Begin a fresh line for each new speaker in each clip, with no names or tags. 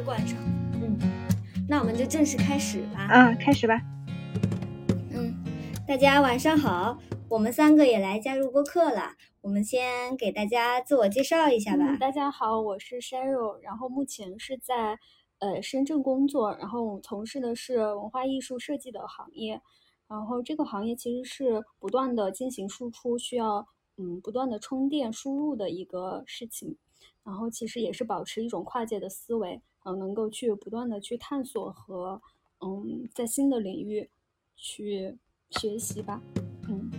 儿关上。嗯，那我们就正式开始吧。
啊，开始吧。
嗯，大家晚上好，我们三个也来加入播客了。我们先给大家自我介绍一下吧。
嗯、大家好，我是 Sheryl，然后目前是在呃深圳工作，然后我从事的是文化艺术设计的行业。然后这个行业其实是不断的进行输出，需要嗯不断的充电输入的一个事情。然后其实也是保持一种跨界的思维，嗯、呃，能够去不断的去探索和嗯在新的领域去学习吧，嗯。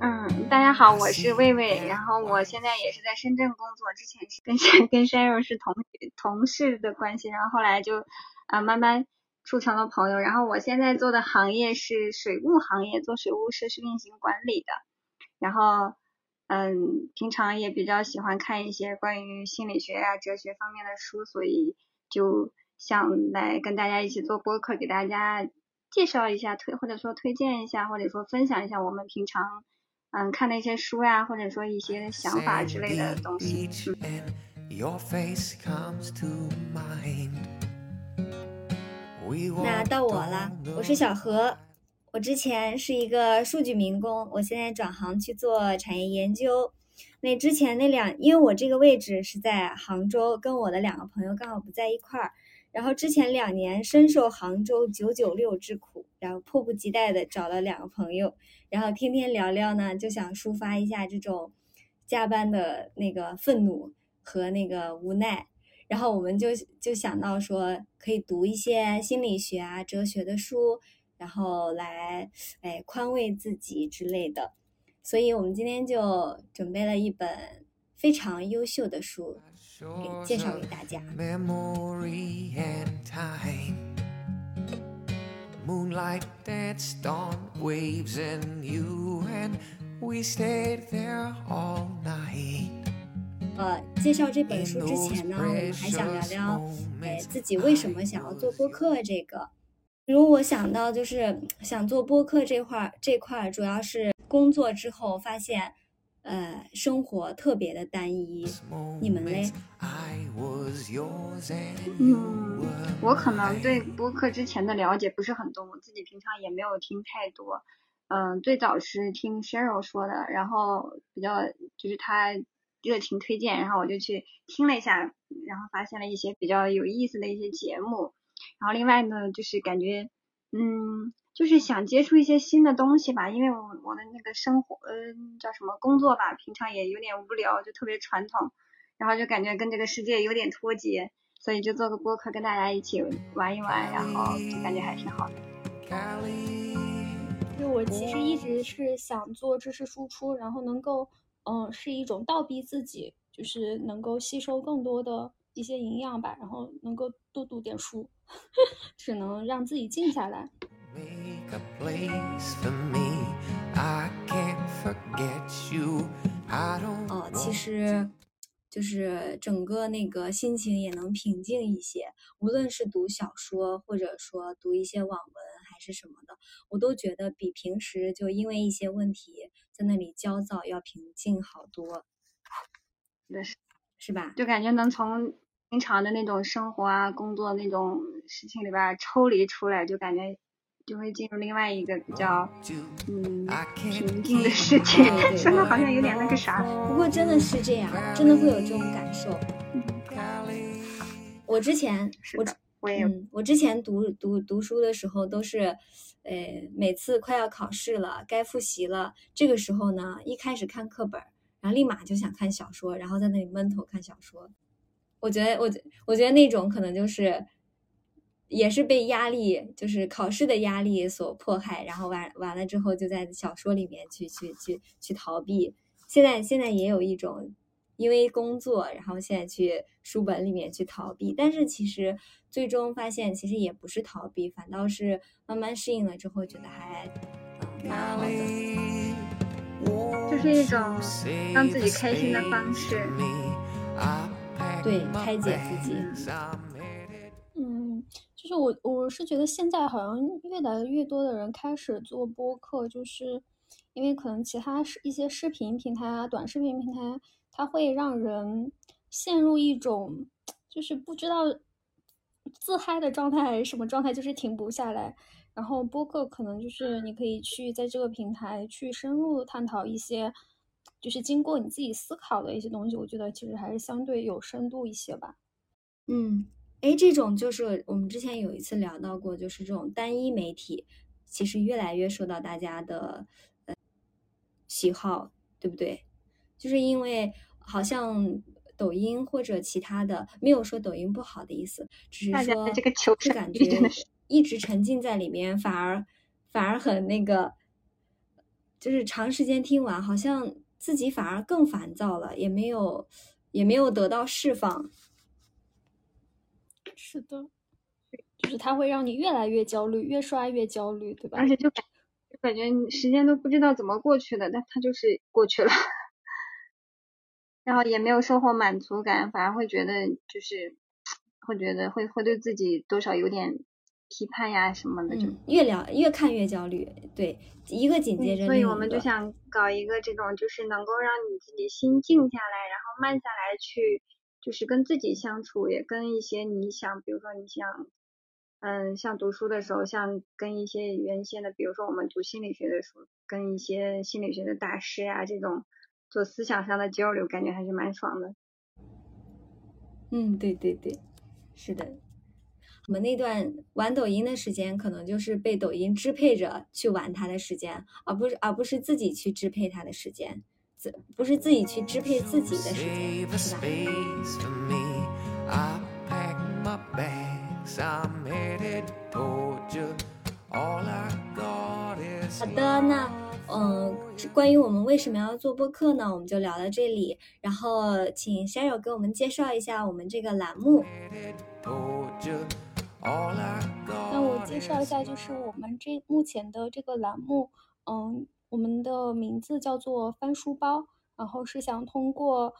嗯，大家好，我是魏魏，然后我现在也是在深圳工作，之前是跟山 跟山肉是同同事的关系，然后后来就啊、呃、慢慢处成了朋友，然后我现在做的行业是水务行业，做水务设施运行管理的，然后嗯，平常也比较喜欢看一些关于心理学啊、哲学方面的书，所以就想来跟大家一起做播客，给大家介绍一下推或者说推荐一下，或者说分享一下我们平常。嗯，看的一些书呀、啊，或者说一些想法之类的东西。
那到我了，我是小何，我之前是一个数据民工，我现在转行去做产业研究。那之前那两，因为我这个位置是在杭州，跟我的两个朋友刚好不在一块儿。然后之前两年深受杭州九九六之苦，然后迫不及待的找了两个朋友，然后天天聊聊呢，就想抒发一下这种加班的那个愤怒和那个无奈。然后我们就就想到说，可以读一些心理学啊、哲学的书，然后来哎宽慰自己之类的。所以我们今天就准备了一本非常优秀的书。给介绍给大家。
Moonlight danced on waves and you and we stayed there all night.
呃，介绍这本书之前呢，我们还想聊聊，哎，自己为什么想要做播客这个。比如我想到就是想做播客这块这块，主要是工作之后发现。呃，生活特别的单一，你们嘞？
嗯，我可能对播客之前的了解不是很多，我自己平常也没有听太多。嗯、呃，最早是听 Cheryl 说的，然后比较就是他热情推荐，然后我就去听了一下，然后发现了一些比较有意思的一些节目。然后另外呢，就是感觉，嗯。就是想接触一些新的东西吧，因为我我的那个生活，嗯，叫什么工作吧，平常也有点无聊，就特别传统，然后就感觉跟这个世界有点脱节，所以就做个播客跟大家一起玩一玩，然后就感觉还挺好的。
就我其实一直是想做知识输出，然后能够，嗯，是一种倒逼自己，就是能够吸收更多的一些营养吧，然后能够多读点书，只能让自己静下来。
Make a place for me. I can't forget you. I don't
哦，其实就是整个那个心情也能平静一些。无论是读小说，或者说读一些网文，还是什么的，我都觉得比平时就因为一些问题在那里焦躁要平静好多。
是
是吧？
就感觉能从平常的那种生活啊、工作那种事情里边抽离出来，就感觉。就会进入另外一个比较嗯平静的世界，说的 好像有点那个啥。
不过真的是这样，真的会有这种感受。嗯、我之前我
我也
嗯，我之前读读读书的时候都是，呃，每次快要考试了，该复习了，这个时候呢，一开始看课本，然后立马就想看小说，然后在那里闷头看小说。我觉得我我觉得那种可能就是。也是被压力，就是考试的压力所迫害，然后完完了之后，就在小说里面去去去去逃避。现在现在也有一种，因为工作，然后现在去书本里面去逃避，但是其实最终发现，其实也不是逃避，反倒是慢慢适应了之后，觉得还嗯蛮好的。
就是一种让自己开心的方式。
对，开解自己。
嗯，就是我我是觉得现在好像越来越多的人开始做播客，就是因为可能其他视一些视频平台啊、短视频平台，它会让人陷入一种就是不知道自嗨的状态还是什么状态，就是停不下来。然后播客可能就是你可以去在这个平台去深入探讨一些，就是经过你自己思考的一些东西，我觉得其实还是相对有深度一些吧。
嗯，哎，这种就是我们之前有一次聊到过，就是这种单一媒体，其实越来越受到大家的呃喜好，对不对？就是因为好像抖音或者其他的，没有说抖音不好的意思，只是说
这个求
就感觉一直沉浸在里面，反而反而很那个，就是长时间听完，好像自己反而更烦躁了，也没有也没有得到释放。
是的，就是它会让你越来越焦虑，越刷越焦虑，对吧？
而且就感就感觉时间都不知道怎么过去的，但它就是过去了，然后也没有收获满足感，反而会觉得就是会觉得会会对自己多少有点。批判呀什么的，就
越聊越看越焦虑。对，一个紧接着
所以我们就想搞一个这种，就是能够让你自己心静下来，然后慢下来去，就是跟自己相处，也跟一些你想，比如说你想，嗯，像读书的时候，像跟一些原先的，比如说我们读心理学的书，跟一些心理学的大师呀，这种做思想上的交流，感觉还是蛮爽的。
嗯，对对对，是的。我们那段玩抖音的时间，可能就是被抖音支配着去玩它的时间，而不是而不是自己去支配它的时间，自不是自己去支配自己的时间，是吧？好的，那嗯，关于我们为什么要做播客呢？我们就聊到这里，然后请 Sheryl 给我们介绍一下我们这个栏目。
那我介绍一下，就是我们这目前的这个栏目，嗯，我们的名字叫做翻书包，然后是想通过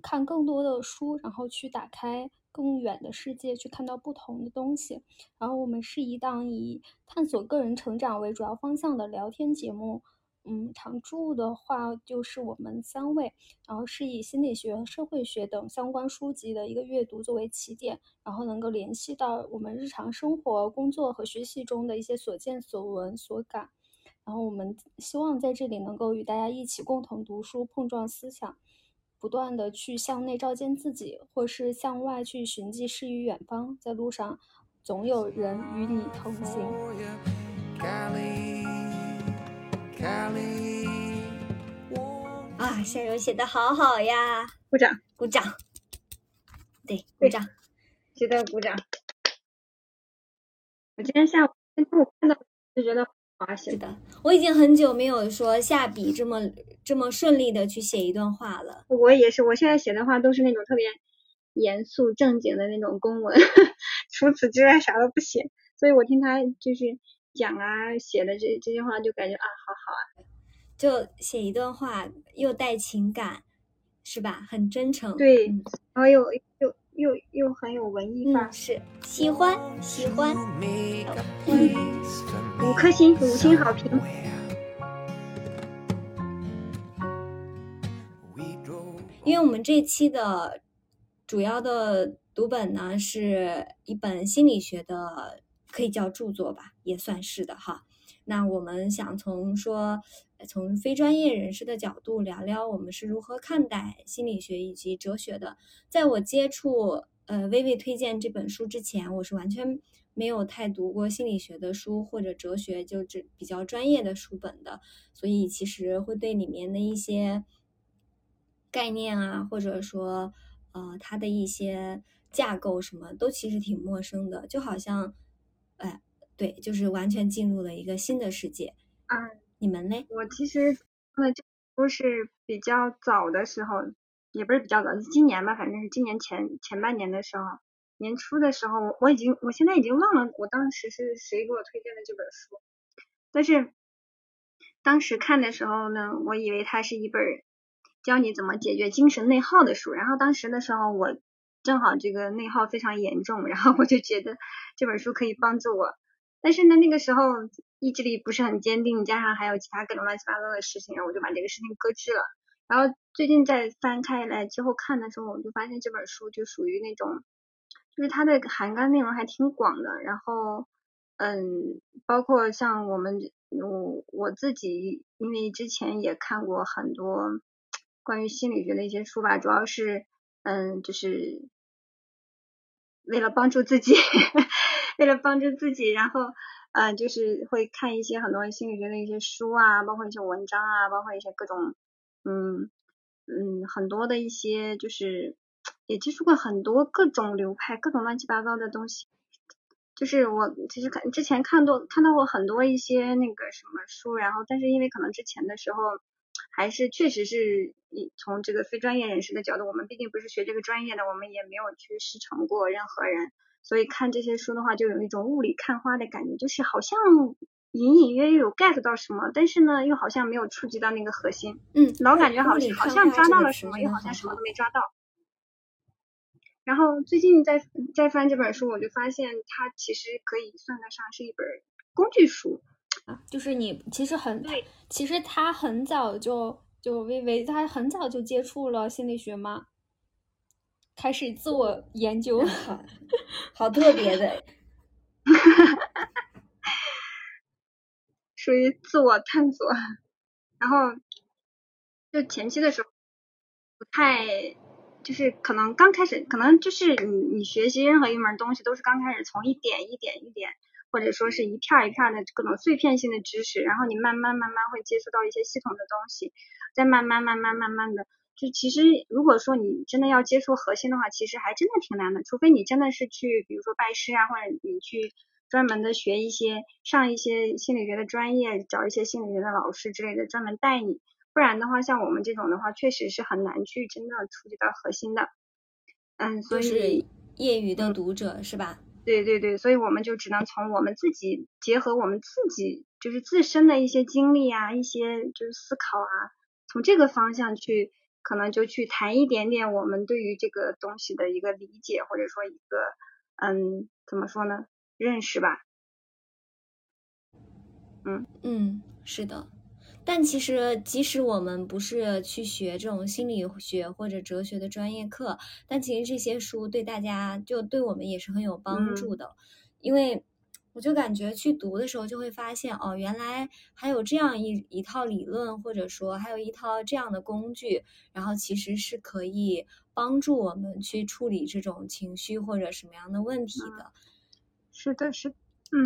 看更多的书，然后去打开更远的世界，去看到不同的东西。然后我们是一档以探索个人成长为主要方向的聊天节目。嗯，常驻的话就是我们三位，然后是以心理学、社会学等相关书籍的一个阅读作为起点，然后能够联系到我们日常生活、工作和学习中的一些所见所闻所感，然后我们希望在这里能够与大家一起共同读书、碰撞思想，不断的去向内照见自己，或是向外去寻迹诗与远方，在路上总有人与你同行。
啊，夏柔写的好好呀！
鼓掌，
鼓掌。对，鼓掌，
记得鼓掌。我今天下午今天我看到就觉得好写
的。我已经很久没有说下笔这么这么顺利的去写一段话了。
我也是，我现在写的话都是那种特别严肃正经的那种公文，除此之外啥都不写。所以我听他就是。讲啊，写的这这些话就感觉啊，好好啊，
就写一段话又带情感，是吧？很真诚，
对，然后又又又又很有文艺范
儿，是喜欢喜欢，
五颗星，五星好评。
因为我们这期的主要的读本呢，是一本心理学的。可以叫著作吧，也算是的哈。那我们想从说，从非专业人士的角度聊聊，我们是如何看待心理学以及哲学的。在我接触呃微微推荐这本书之前，我是完全没有太读过心理学的书或者哲学，就这比较专业的书本的，所以其实会对里面的一些概念啊，或者说呃它的一些架构什么都其实挺陌生的，就好像。哎，对，就是完全进入了一个新的世界。
嗯，
你们呢？
我其实那这都是比较早的时候，也不是比较早，今年吧，反正是今年前前半年的时候，年初的时候，我已经，我现在已经忘了我当时是谁给我推荐的这本书，但是当时看的时候呢，我以为它是一本教你怎么解决精神内耗的书，然后当时的时候我。正好这个内耗非常严重，然后我就觉得这本书可以帮助我，但是呢那个时候意志力不是很坚定，加上还有其他各种乱七八糟的事情，然后我就把这个事情搁置了。然后最近在翻开来之后看的时候，我就发现这本书就属于那种，就是它的涵盖内容还挺广的。然后，嗯，包括像我们我我自己，因为之前也看过很多关于心理学的一些书吧，主要是嗯，就是为了帮助自己，为了帮助自己，然后嗯，就是会看一些很多心理学的一些书啊，包括一些文章啊，包括一些各种。嗯嗯，很多的一些就是也接触过很多各种流派，各种乱七八糟的东西。就是我其实看之前看多看到过很多一些那个什么书，然后但是因为可能之前的时候还是确实是以从这个非专业人士的角度，我们毕竟不是学这个专业的，我们也没有去师承过任何人，所以看这些书的话，就有一种雾里看花的感觉，就是好像。隐隐约约有 get 到什么，但是呢，又好像没有触及到那个核心。
嗯，
老感觉好像好像抓到了什么，又好像什么都没抓到。然后最近在在翻这本书，我就发现它其实可以算得上是一本工具书
啊。就是你其实很
对，
其实他很早就就微微他很早就接触了心理学吗？开始自我研究，
好，好特别的。
属于自我探索，然后就前期的时候不太，就是可能刚开始，可能就是你你学习任何一门东西都是刚开始从一点一点一点，或者说是一片一片的各种碎片性的知识，然后你慢慢慢慢会接触到一些系统的东西，再慢慢慢慢慢慢的，就其实如果说你真的要接触核心的话，其实还真的挺难的，除非你真的是去比如说拜师啊，或者你去。专门的学一些，上一些心理学的专业，找一些心理学的老师之类的，专门带你。不然的话，像我们这种的话，确实是很难去真的触及到核心的。嗯，所
以业余的读者是吧？
对对对，所以我们就只能从我们自己结合我们自己就是自身的一些经历啊，一些就是思考啊，从这个方向去，可能就去谈一点点我们对于这个东西的一个理解，或者说一个嗯，怎么说呢？认识吧，
嗯嗯，是的，但其实即使我们不是去学这种心理学或者哲学的专业课，但其实这些书对大家就对我们也是很有帮助的，因为我就感觉去读的时候就会发现，哦，原来还有这样一一套理论，或者说还有一套这样的工具，然后其实是可以帮助我们去处理这种情绪或者什么样的问题的。
是的，是，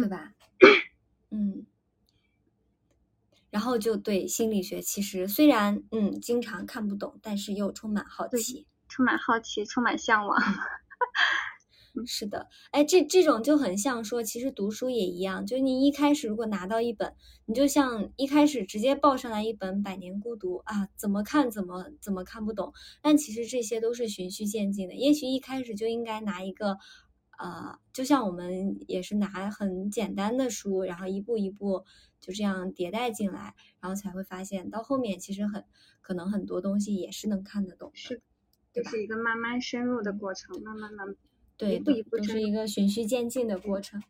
对吧？嗯，然后就对心理学，其实虽然嗯经常看不懂，但是又充满好奇，
充满好奇，充满向往。
是的，哎，这这种就很像说，其实读书也一样，就你一开始如果拿到一本，你就像一开始直接抱上来一本《百年孤独》啊，怎么看怎么怎么看不懂，但其实这些都是循序渐进的，也许一开始就应该拿一个。呃，就像我们也是拿很简单的书，然后一步一步就这样迭代进来，然后才会发现到后面其实很可能很多东西也是能看得懂，
是，就是一个慢慢深入的过程，慢慢慢，
对，
一步一步
是一个循序渐进的过程。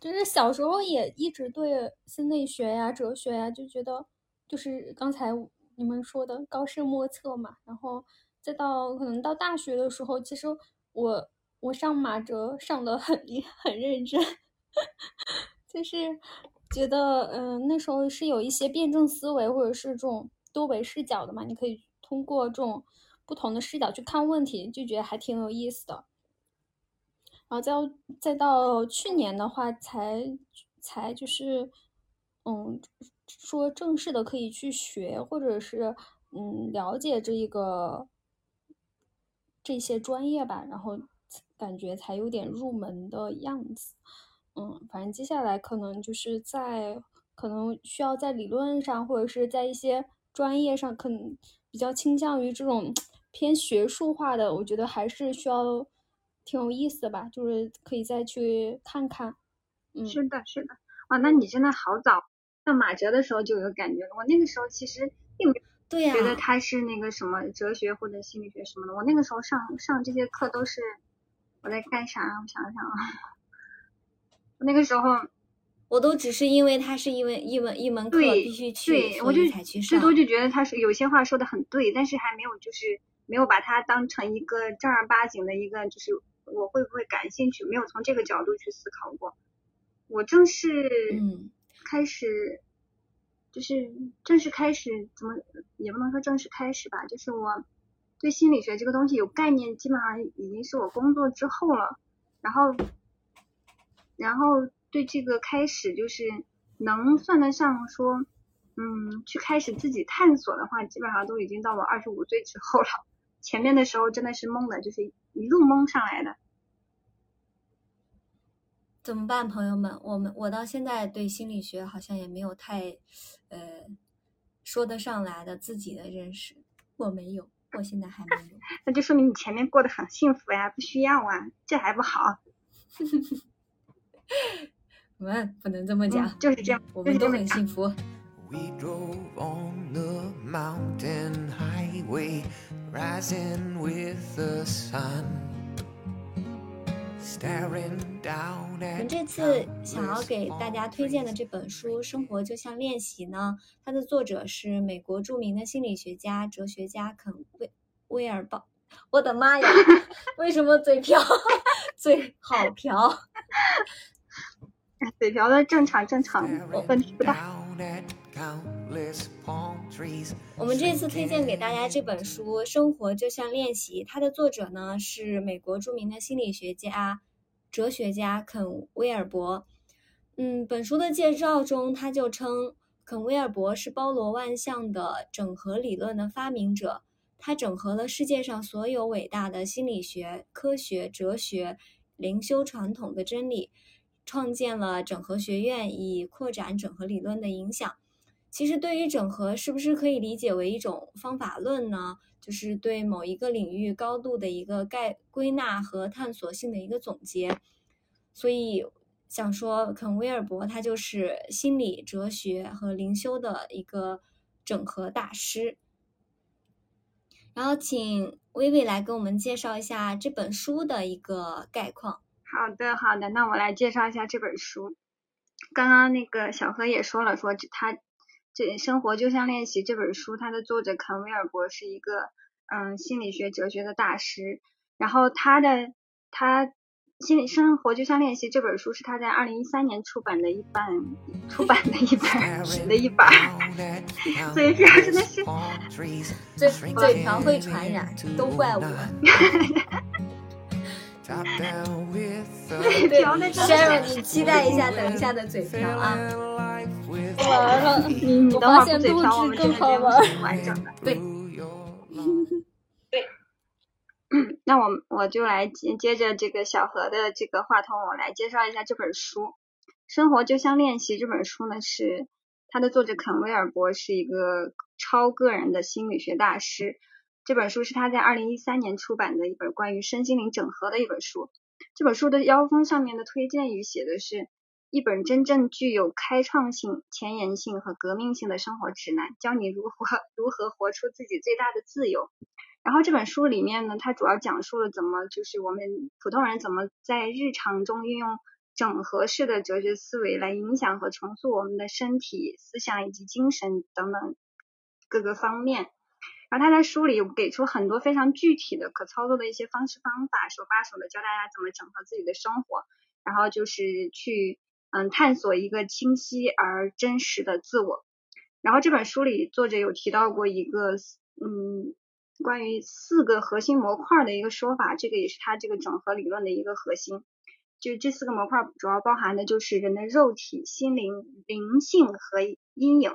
就是小时候也一直对心理学呀、哲学呀就觉得，就是刚才你们说的高深莫测嘛，然后再到可能到大学的时候，其实。我我上马哲上的很很认真，就是觉得嗯那时候是有一些辩证思维或者是这种多维视角的嘛，你可以通过这种不同的视角去看问题，就觉得还挺有意思的。然后再再到去年的话，才才就是嗯说正式的可以去学或者是嗯了解这一个。这些专业吧，然后感觉才有点入门的样子。嗯，反正接下来可能就是在可能需要在理论上或者是在一些专业上，可能比较倾向于这种偏学术化的，我觉得还是需要挺有意思的吧，就是可以再去看看。嗯，
是的，是的。啊，那你真的好早，上马哲的时候就有感觉了。我那个时候其实并没有。
对呀，
觉得他是那个什么哲学或者心理学什么的。我那个时候上上这些课都是我在干啥？我想想啊，我那个时候
我都只是因为他是因为一门一门课
对
必须去，
对，我就
才去上。
最多就觉得他是有些话说的很对，但是还没有就是没有把它当成一个正儿八经的一个就是我会不会感兴趣，没有从这个角度去思考过。我正式
嗯
开始，就是正式开始怎么也不能说正式开始吧，就是我对心理学这个东西有概念，基本上已经是我工作之后了。然后，然后对这个开始就是能算得上说，嗯，去开始自己探索的话，基本上都已经到我二十五岁之后了。前面的时候真的是懵的，就是一路懵上来的。
怎么办，朋友们？我们我到现在对心理学好像也没有太，呃，说得上来的自己的认识，我没有，我现在还没有。
那就说明你前面过得很幸福呀，不需要啊，这还不好？
我们不能这么讲，
嗯就是这样
我们都很幸福。
We drove on the mountain highway, rising with the sun.
您这次想要给大家推荐的这本书《生活就像练习》呢，它的作者是美国著名的心理学家、哲学家肯威威尔鲍。我的妈呀，为什么嘴瓢？嘴好瓢，
嘴瓢的正常正常，问题不大。
Countless palm trees.
我们这次推荐给大家这本书《生活就像练习》，它的作者呢是美国著名的心理学家、哲学家肯威尔伯。嗯，本书的介绍中，他就称肯威尔伯是包罗万象的整合理论的发明者。他整合了世界上所有伟大的心理学、科学、哲学、灵修传统的真理，创建了整合学院，以扩展整合理论的影响。其实，对于整合，是不是可以理解为一种方法论呢？就是对某一个领域高度的一个概归纳和探索性的一个总结。所以，想说肯威尔伯他就是心理、哲学和灵修的一个整合大师。然后，请薇薇来给我们介绍一下这本书的一个概况。
好的，好的，那我来介绍一下这本书。刚刚那个小何也说了，说他这《生活就像练习》这本书，它的作者肯威尔伯是一个嗯心理学哲学的大师。然后他的他心理生活就像练习这本书是他在二零一三年出版的一版出版的一本纸的一本儿，所以这真的是
嘴嘴瓢会传染，都怪我。
嘴瓢的真的是
Sharon，你期待一下，等一下的嘴瓢啊！
完了，
你你
我
等会儿不嘴瓢，我们这个节目完整的。
对，
那我我就来接接着这个小何的这个话筒，我来介绍一下这本书《生活就像练习》这本书呢，是它的作者肯威尔伯是一个超个人的心理学大师。这本书是他在二零一三年出版的一本关于身心灵整合的一本书。这本书的腰封上面的推荐语写的是一本真正具有开创性、前沿性和革命性的生活指南，教你如何 如何活出自己最大的自由。然后这本书里面呢，它主要讲述了怎么就是我们普通人怎么在日常中运用整合式的哲学思维来影响和重塑我们的身体、思想以及精神等等各个方面。然后他在书里给出很多非常具体的可操作的一些方式方法，手把手的教大家怎么整合自己的生活，然后就是去嗯探索一个清晰而真实的自我。然后这本书里作者有提到过一个嗯关于四个核心模块的一个说法，这个也是他这个整合理论的一个核心。就这四个模块主要包含的就是人的肉体、心灵、灵性和阴影。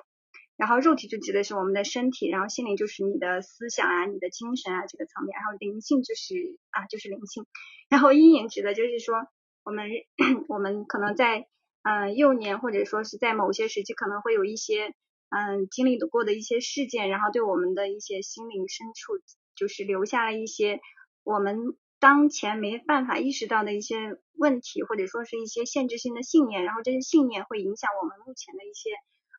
然后肉体就指的是我们的身体，然后心灵就是你的思想啊、你的精神啊这个层面，然后灵性就是啊就是灵性，然后阴影指的就是说我们 我们可能在、呃、幼年或者说是在某些时期可能会有一些嗯经历过的一些事件，然后对我们的一些心灵深处就是留下了一些我们当前没办法意识到的一些问题，或者说是一些限制性的信念，然后这些信念会影响我们目前的一些。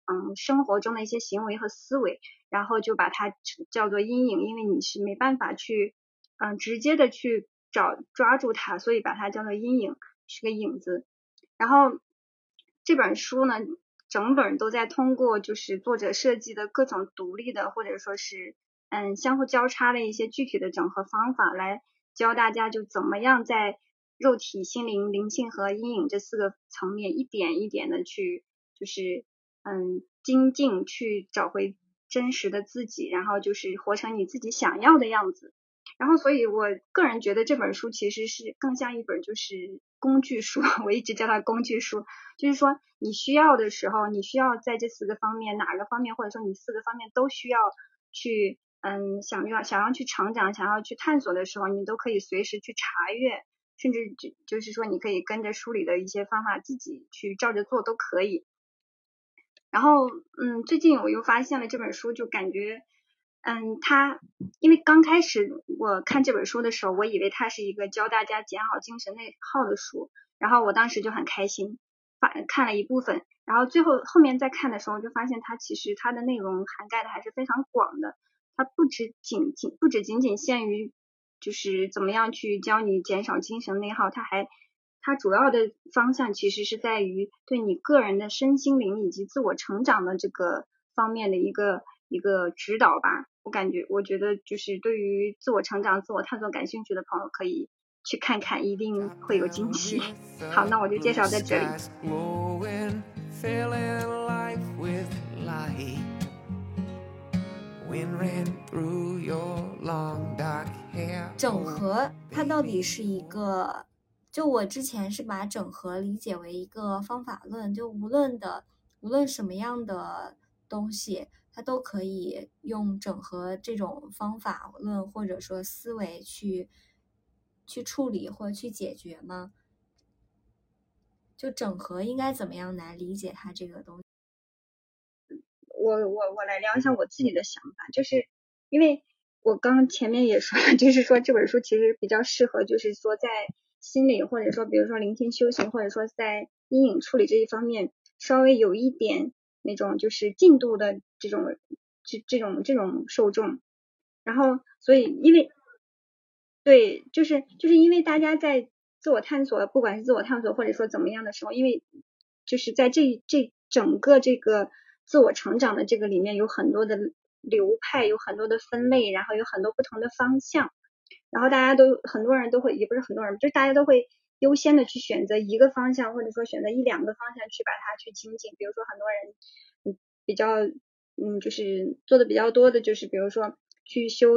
嗯，生活中的一些行为和思维，然后就把它叫做阴影，因为你是没办法去嗯直接的去找抓住它，所以把它叫做阴影，是个影子。然后这本书呢，整本都在通过就是作者设计的各种独立的或者说是嗯相互交叉的一些具体的整合方法来教大家就怎么样在肉体、心灵、灵性和阴影这四个层面一点一点的去就是嗯精进去找回真实的自己，然后就是活成你自己想要的样子。然后，所以我个人觉得这本书其实是更像一本就是工具书，我一直叫它工具书，就是说你需要的时候，你需要在这四个方面哪个方面，或者说你四个方面都需要去，嗯，想要想要去成长，想要去探索的时候，你都可以随时去查阅，甚至就就是说你可以跟着书里的一些方法自己去照着做都可以。然后，嗯，最近我又发现了这本书，就感觉。嗯，他因为刚开始我看这本书的时候，我以为它是一个教大家减好精神内耗的书，然后我当时就很开心，发看了一部分，然后最后后面再看的时候，就发现它其实它的内容涵盖的还是非常广的，它不止仅仅不止仅仅限于就是怎么样去教你减少精神内耗，它还它主要的方向其实是在于对你个人的身心灵以及自我成长的这个方面的一个一个指导吧。我感觉，我觉得就是对于自我成长、自我探索感兴趣的朋友，可以去看看，一定会有惊喜。好，那我就介绍在这里。
整合它到底是一个？就我之前是把整合理解为一个方法论，就无论的无论什么样的东西。它都可以用整合这种方法论或者说思维去去处理或者去解决吗？就整合应该怎么样来理解它这个东西？
我我我来聊一下我自己的想法，就是因为我刚前面也说了，就是说这本书其实比较适合，就是说在心理或者说比如说聆听修行或者说在阴影处理这一方面稍微有一点。那种就是进度的这种这这种这种受众，然后所以因为对就是就是因为大家在自我探索，不管是自我探索或者说怎么样的时候，因为就是在这这整个这个自我成长的这个里面有很多的流派，有很多的分类，然后有很多不同的方向，然后大家都很多人都会也不是很多人，就是大家都会。优先的去选择一个方向，或者说选择一两个方向去把它去精进。比如说很多人，比较，嗯，就是做的比较多的，就是比如说去修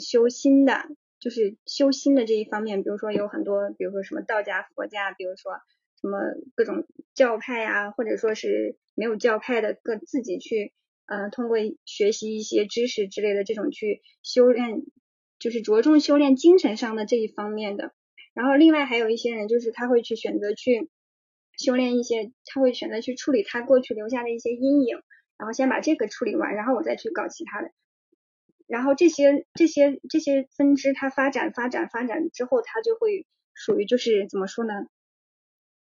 修心的，就是修心的这一方面。比如说有很多，比如说什么道家、佛家，比如说什么各种教派啊，或者说是没有教派的，各自己去，呃，通过学习一些知识之类的这种去修炼，就是着重修炼精神上的这一方面的。然后另外还有一些人，就是他会去选择去修炼一些，他会选择去处理他过去留下的一些阴影，然后先把这个处理完，然后我再去搞其他的。然后这些这些这些分支，它发展发展发展之后，它就会属于就是怎么说呢？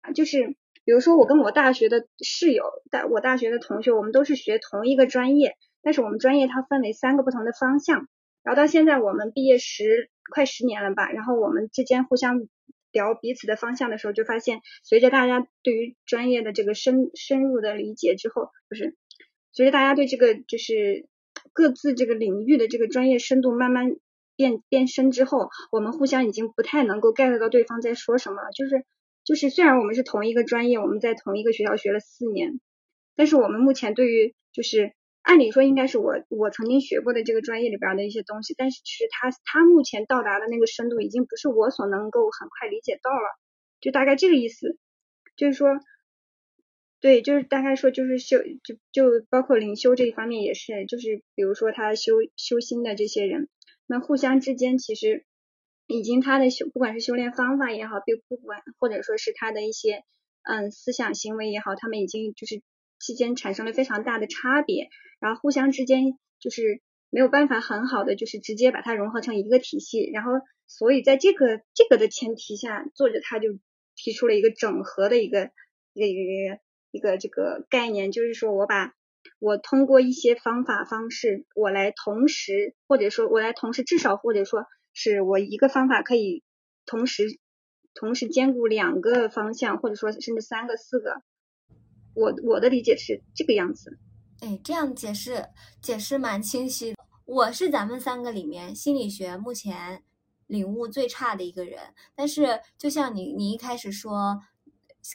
啊，就是比如说我跟我大学的室友，大我大学的同学，我们都是学同一个专业，但是我们专业它分为三个不同的方向。然后到现在我们毕业十快十年了吧，然后我们之间互相聊彼此的方向的时候，就发现随着大家对于专业的这个深深入的理解之后，不是随着大家对这个就是各自这个领域的这个专业深度慢慢变变深之后，我们互相已经不太能够 get 到对方在说什么了。就是就是虽然我们是同一个专业，我们在同一个学校学了四年，但是我们目前对于就是。按理说应该是我我曾经学过的这个专业里边的一些东西，但是其实他他目前到达的那个深度已经不是我所能够很快理解到了，就大概这个意思，就是说，对，就是大概说就是修就就包括灵修这一方面也是，就是比如说他修修心的这些人，那互相之间其实已经他的修不管是修炼方法也好，并不管或者说是他的一些嗯思想行为也好，他们已经就是。期间产生了非常大的差别，然后互相之间就是没有办法很好的就是直接把它融合成一个体系，然后所以在这个这个的前提下，作者他就提出了一个整合的一个一个一个一个这个概念，就是说我把我通过一些方法方式，我来同时或者说我来同时至少或者说是我一个方法可以同时同时兼顾两个方向，或者说甚至三个四个。我我的理解是这个样子。
哎，这样解释解释蛮清晰。我是咱们三个里面心理学目前领悟最差的一个人，但是就像你你一开始说。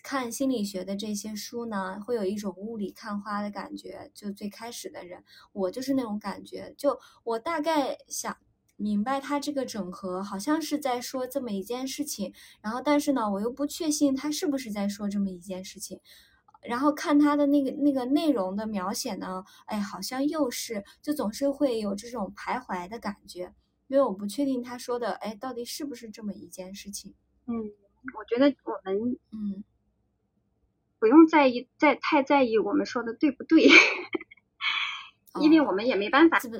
看心理学的这些书呢，会有一种雾里看花的感觉。就最开始的人，我就是那种感觉。就我大概想明白，他这个整合好像是在说这么一件事情，然后但是呢，我又不确信他是不是在说这么一件事情。然后看他的那个那个内容的描写呢，哎，好像又是，就总是会有这种徘徊的感觉，因为我不确定他说的，哎，到底是不是这么一件事情。
嗯，我觉得我们
嗯。
不用在意，在太在意我们说的对不对，因为我们也没办法说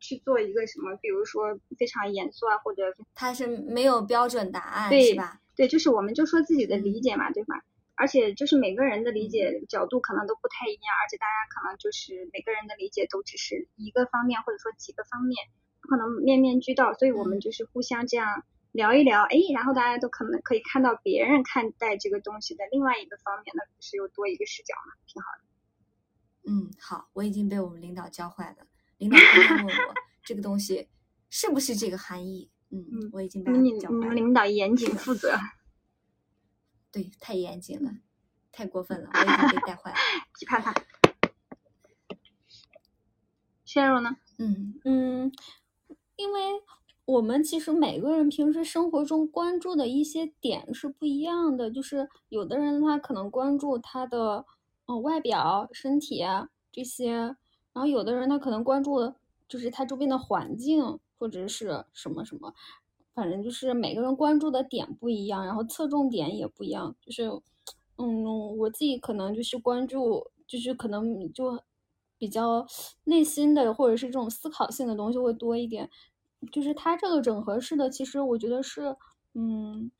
去做一个什么，比如说非常严肃啊，或者
他是没有标准答案，
对
吧？
对，就是我们就说自己的理解嘛，对吧？而且就是每个人的理解角度可能都不太一样，而且大家可能就是每个人的理解都只是一个方面，或者说几个方面，不可能面面俱到，所以我们就是互相这样。聊一聊，哎，然后大家都可能可以看到别人看待这个东西的另外一个方面，那不是又多一个视角嘛，挺好的。
嗯，好，我已经被我们领导教坏了。领导刚刚问我这个东西是不是这个含义？嗯，我已经被教坏了。
领导严谨负责。
对，太严谨了，太过分了，我已经被带坏了。
批判他。鲜肉呢？
嗯嗯，因为。我们其实每个人平时生活中关注的一些点是不一样的，就是有的人他可能关注他的嗯外表、身体这些，然后有的人他可能关注就是他周边的环境或者是什么什么，反正就是每个人关注的点不一样，然后侧重点也不一样。就是嗯，我自己可能就是关注，就是可能就比较内心的或者是这种思考性的东西会多一点。就是它这个整合式的，其实我觉得是，嗯，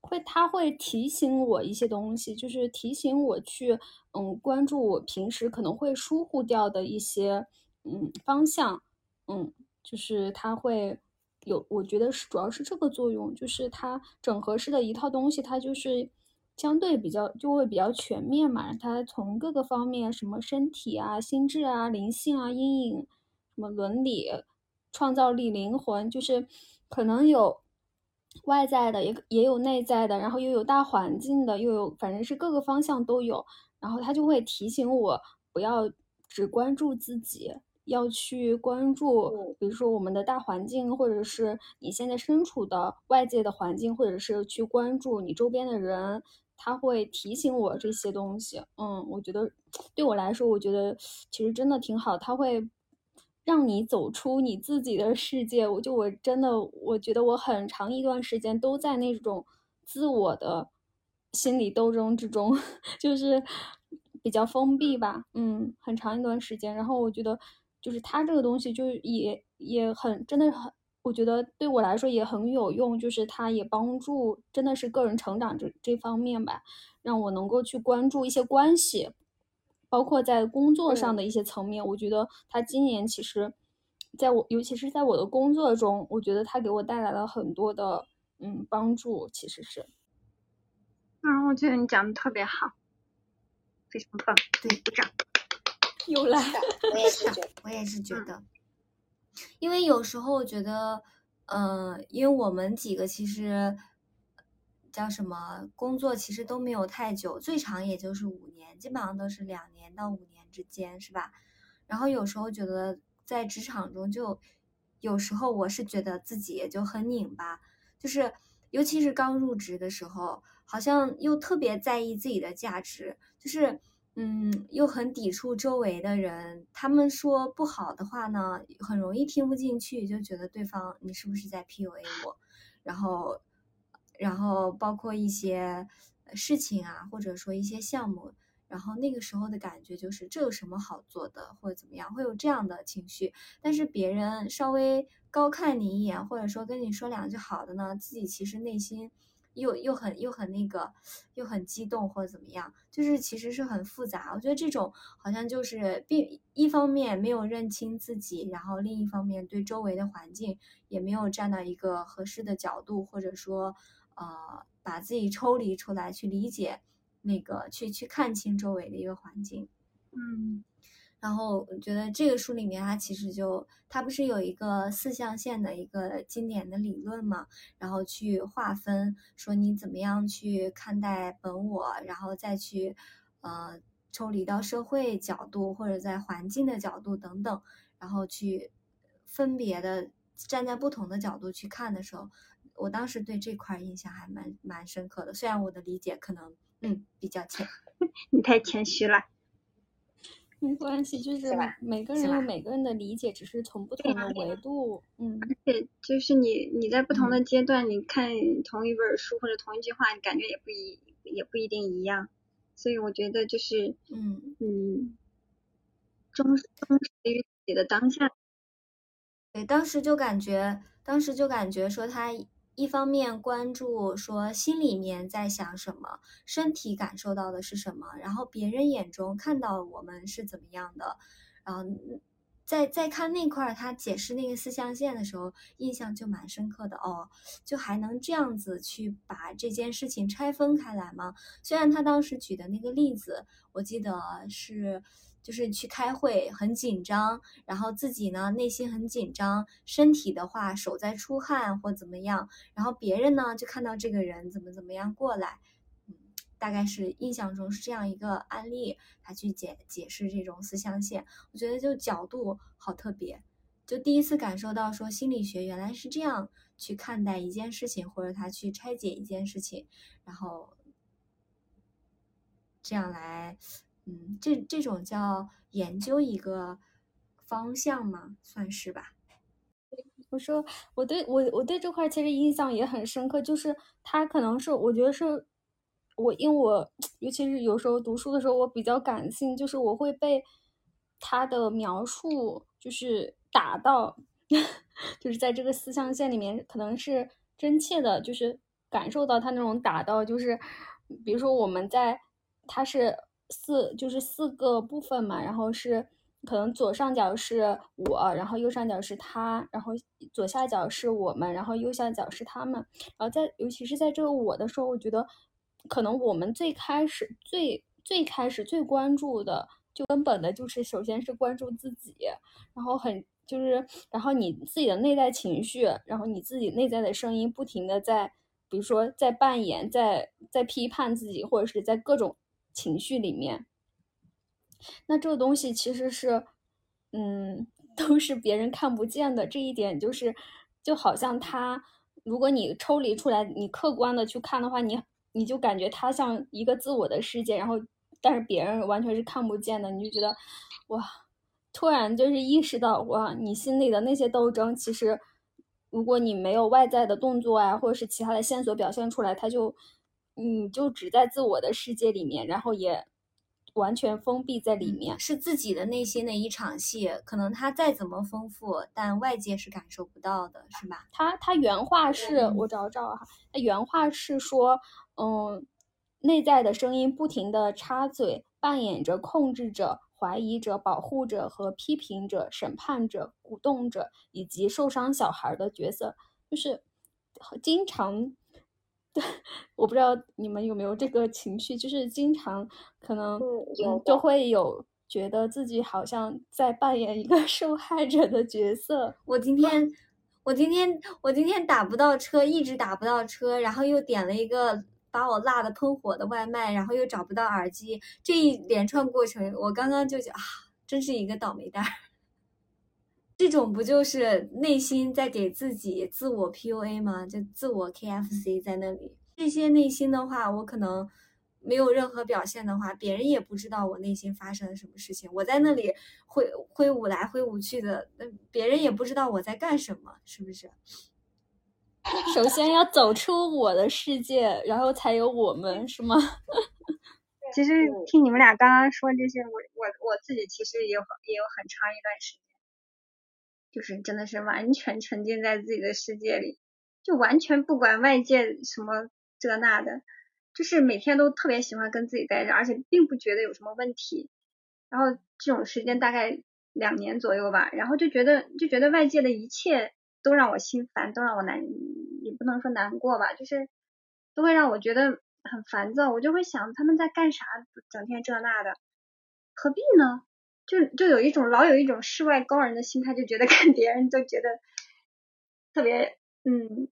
会它会提醒我一些东西，就是提醒我去，嗯，关注我平时可能会疏忽掉的一些，嗯，方向，嗯，就是它会有，我觉得是主要是这个作用，就是它整合式的一套东西，它就是相对比较就会比较全面嘛，它从各个方面，什么身体啊、心智啊、灵性啊、阴影，什么伦理。创造力、灵魂，就是可能有外在的，也也有内在的，然后又有大环境的，又有反正是各个方向都有。然后他就会提醒我，不要只关注自己，要去关注，比如说我们的大环境，或者是你现在身处的外界的环境，或者是去关注你周边的人。他会提醒我这些东西。嗯，我觉得对我来说，我觉得其实真的挺好。他会。让你走出你自己的世界，我就我真的我觉得我很长一段时间都在那种自我的心理斗争之中，就是比较封闭吧，嗯，很长一段时间。然后我觉得就是他这个东西就也也很真的很，我觉得对我来说也很有用，就是他也帮助真的是个人成长这这方面吧，让我能够去关注一些关系。包括在工作上的一些层面，我觉得他今年其实，在我尤其是在我的工作中，我觉得他给我带来了很多的嗯帮助，其实是。
嗯，我觉得你讲的特别好，非常棒，
对，
鼓掌。
又来，
我也是觉，我也是觉得，因为有时候我觉得，嗯，因为我们几个其实。叫什么工作其实都没有太久，最长也就是五年，基本上都是两年到五年之间，是吧？然后有时候觉得在职场中，就有时候我是觉得自己就很拧巴，就是尤其是刚入职的时候，好像又特别在意自己的价值，就是嗯，又很抵触周围的人，他们说不好的话呢，很容易听不进去，就觉得对方你是不是在 PUA 我，然后。然后包括一些事情啊，或者说一些项目，然后那个时候的感觉就是这有什么好做的，或者怎么样，会有这样的情绪。但是别人稍微高看你一眼，或者说跟你说两句好的呢，自己其实内心。又又很又很那个，又很激动或者怎么样，就是其实是很复杂。我觉得这种好像就是并一方面没有认清自己，然后另一方面对周围的环境也没有站到一个合适的角度，或者说呃把自己抽离出来去理解那个去去看清周围的一个环境。
嗯
然后我觉得这个书里面，它其实就它不是有一个四象限的一个经典的理论嘛，然后去划分说你怎么样去看待本我，然后再去呃抽离到社会角度或者在环境的角度等等，然后去分别的站在不同的角度去看的时候，我当时对这块儿印象还蛮蛮深刻的，虽然我的理解可能嗯比较浅。
你太谦虚了。
没关系，就是每个人有每个人的理解，只是从不同的维度，嗯，
而且，就是你你在不同的阶段，你看同一本书或者同一句话，你感觉也不一也不一定一样。所以我觉得就是
嗯。
嗯，忠忠实于自己的当下。
对，当时就感觉，当时就感觉说他一方面关注说心里面在想什么，身体感受到的是什么，然后别人眼中看到我们是怎么样的，然后嗯在在看那块儿他解释那个四象限的时候，印象就蛮深刻的哦，就还能这样子去把这件事情拆分开来吗？虽然他当时举的那个例子，我记得是就是去开会很紧张，然后自己呢内心很紧张，身体的话手在出汗或怎么样，然后别人呢就看到这个人怎么怎么样过来，嗯，大概是印象中是这样一个案例，他去解解释这种四象限，我觉得就角度好特别，就第一次感受到说心理学原来是这样去看待一件事情，或者他去拆解一件事情，然后这样来，嗯，这这种叫研究一个方向嘛，算是吧。
我说我对我我对这块其实印象也很深刻，就是他可能是我觉得是我因为我尤其是有时候读书的时候我比较感性，就是我会被他的描述就是打到，就是在这个四象限里面可能是真切的，就是感受到他那种打到，就是比如说我们在他是四就是四个部分嘛，然后是。可能左上角是我，然后右上角是他，然后左下角是我们，然后右下角是他们。然后在尤其是在这个我的时候，我觉得可能我们最开始、最最开始、最关注的，就根本的就是首先是关注自己，然后很就是，然后你自己的内在情绪，然后你自己内在的声音，不停的在，比如说在扮演，在在批判自己，或者是在各种情绪里面。那这个东西其实是，嗯，都是别人看不见的。这一点就是，就好像他，如果你抽离出来，你客观的去看的话，你你就感觉他像一个自我的世界，然后但是别人完全是看不见的。你就觉得，哇，突然就是意识到，哇，你心里的那些斗争，其实如果你没有外在的动作啊，或者是其他的线索表现出来，他就，你就只在自我的世界里面，然后也。完全封闭在里面，
是自己的内心的一场戏，可能他再怎么丰富，但外界是感受不到的，是吧？
他他原话是我找找哈，他原话是说，嗯，内在的声音不停的插嘴，扮演着控制者、怀疑者、保护者和批评者、审判者、鼓动者以及受伤小孩的角色，就是经常。我不知道你们有没有这个情绪，就是经常可能嗯就会有觉得自己好像在扮演一个 受害者的角色。
我今天我今天我今天打不到车，一直打不到车，然后又点了一个把我辣的喷火的外卖，然后又找不到耳机，这一连串过程，我刚刚就觉啊，真是一个倒霉蛋。这种不就是内心在给自己自我 PUA 吗？就自我 KFC 在那里。这些内心的话，我可能没有任何表现的话，别人也不知道我内心发生了什么事情。我在那里挥挥舞来挥舞去的，那别人也不知道我在干什么，是不是？
首先要走出我的世界，然后才有我们，是吗？
其实听你们俩刚刚说这些，我我我自己其实也有也有很长一段时间。就是真的是完全沉浸在自己的世界里，就完全不管外界什么这那的，就是每天都特别喜欢跟自己待着，而且并不觉得有什么问题。然后这种时间大概两年左右吧，然后就觉得就觉得外界的一切都让我心烦，都让我难，也不能说难过吧，就是都会让我觉得很烦躁，我就会想他们在干啥，整天这那的，何必呢？就就有一种老有一种世外高人的心态，就觉得看别人都觉得特别嗯，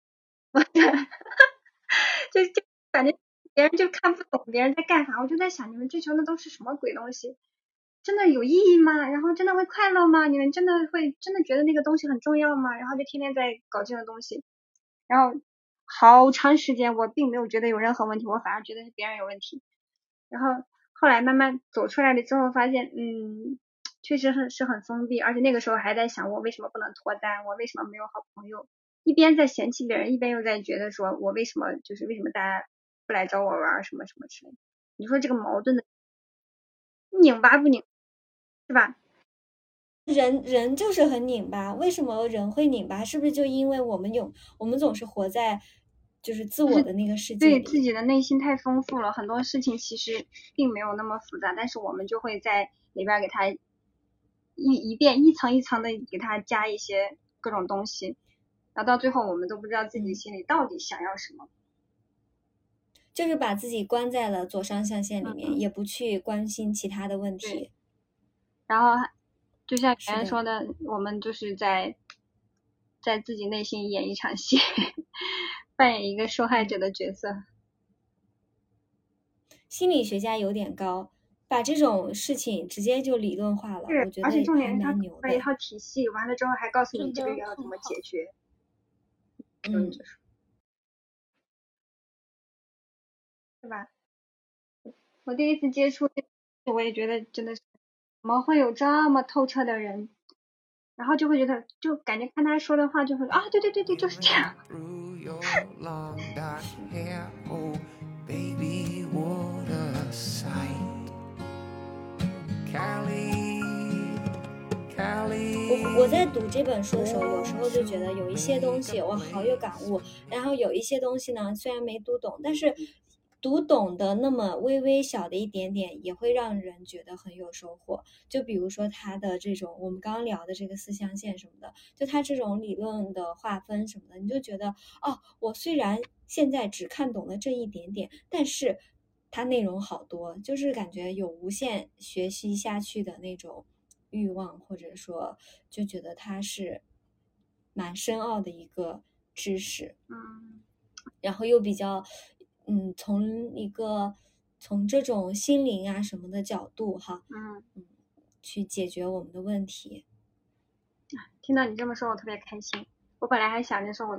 就就感觉别人就看不懂别人在干啥，我就在想你们追求的都是什么鬼东西？真的有意义吗？然后真的会快乐吗？你们真的会真的觉得那个东西很重要吗？然后就天天在搞这种东西，然后好长时间我并没有觉得有任何问题，我反而觉得是别人有问题，然后。后来慢慢走出来了之后，发现嗯，确实很是很封闭，而且那个时候还在想我为什么不能脱单，我为什么没有好朋友，一边在嫌弃别人，一边又在觉得说我为什么就是为什么大家不来找我玩什么什么之类。你说这个矛盾的拧巴不拧，是吧？
人人就是很拧巴，为什么人会拧巴？是不是就因为我们有我们总是活在。就是自我的那个世界，
对自己的内心太丰富了，很多事情其实并没有那么复杂，但是我们就会在里边给他一一遍一层一层的给他加一些各种东西，然后到最后我们都不知道自己心里到底想要什么，
就是把自己关在了左上象限里面，也不去关心其他的问题，
然后就像别人说的，我们就是在在自己内心演一场戏。扮演一个受害者的角色，
心理学家有点高，把这种事情直接就理论化了。我觉得
而且重点是
他牛
一套体系，完了之后还告诉你这个要怎么解决。
嗯，
是吧？我第一次接触，我也觉得真的是，怎么会有这么透彻的人？然后就会觉得，就感觉看他说的话，就会啊，对对对对，就是这样。
我我在读这本书的时候，有时候就觉得有一些东西我好有感悟，然后有一些东西呢，虽然没读懂，但是。读懂的那么微微小的一点点，也会让人觉得很有收获。就比如说他的这种，我们刚刚聊的这个四象限什么的，就他这种理论的划分什么的，你就觉得哦，我虽然现在只看懂了这一点点，但是它内容好多，就是感觉有无限学习下去的那种欲望，或者说就觉得它是蛮深奥的一个知识，
嗯，
然后又比较。嗯，从一个从这种心灵啊什么的角度哈，
嗯
嗯，去解决我们的问题。
听到你这么说，我特别开心。我本来还想着说，我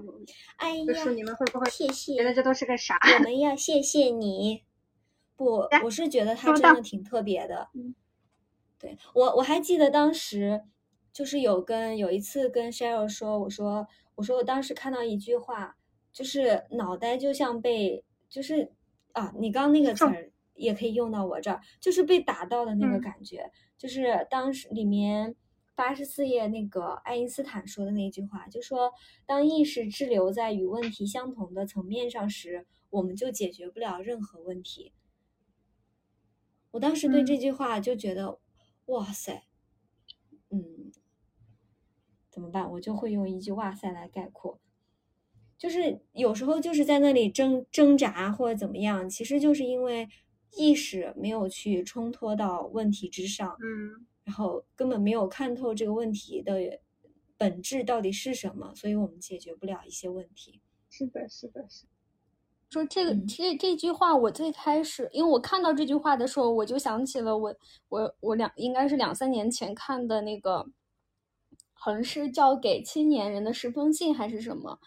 哎呀，
就是你们会不会
谢谢？
觉得这都是个啥？
我 们要谢谢你。不，我是觉得他真的挺特别的。
嗯，
对我我还记得当时就是有跟有一次跟 Sheryl 说，我说我说我当时看到一句话，就是脑袋就像被。就是啊，你刚那个词儿也可以用到我这儿，就是被打到的那个感觉。就是当时里面八十四页那个爱因斯坦说的那句话，就说当意识滞留在与问题相同的层面上时，我们就解决不了任何问题。我当时对这句话就觉得，哇塞，嗯，怎么办？我就会用一句“哇塞”来概括。就是有时候就是在那里挣挣扎或者怎么样，其实就是因为意识没有去冲脱到问题之上，
嗯，
然后根本没有看透这个问题的本质到底是什么，所以我们解决不了一些问题。
是的，是的，是。
说这个这这句话，我最开始因为我看到这句话的时候，我就想起了我我我两应该是两三年前看的那个。好像是交给青年人的十封信还是什么？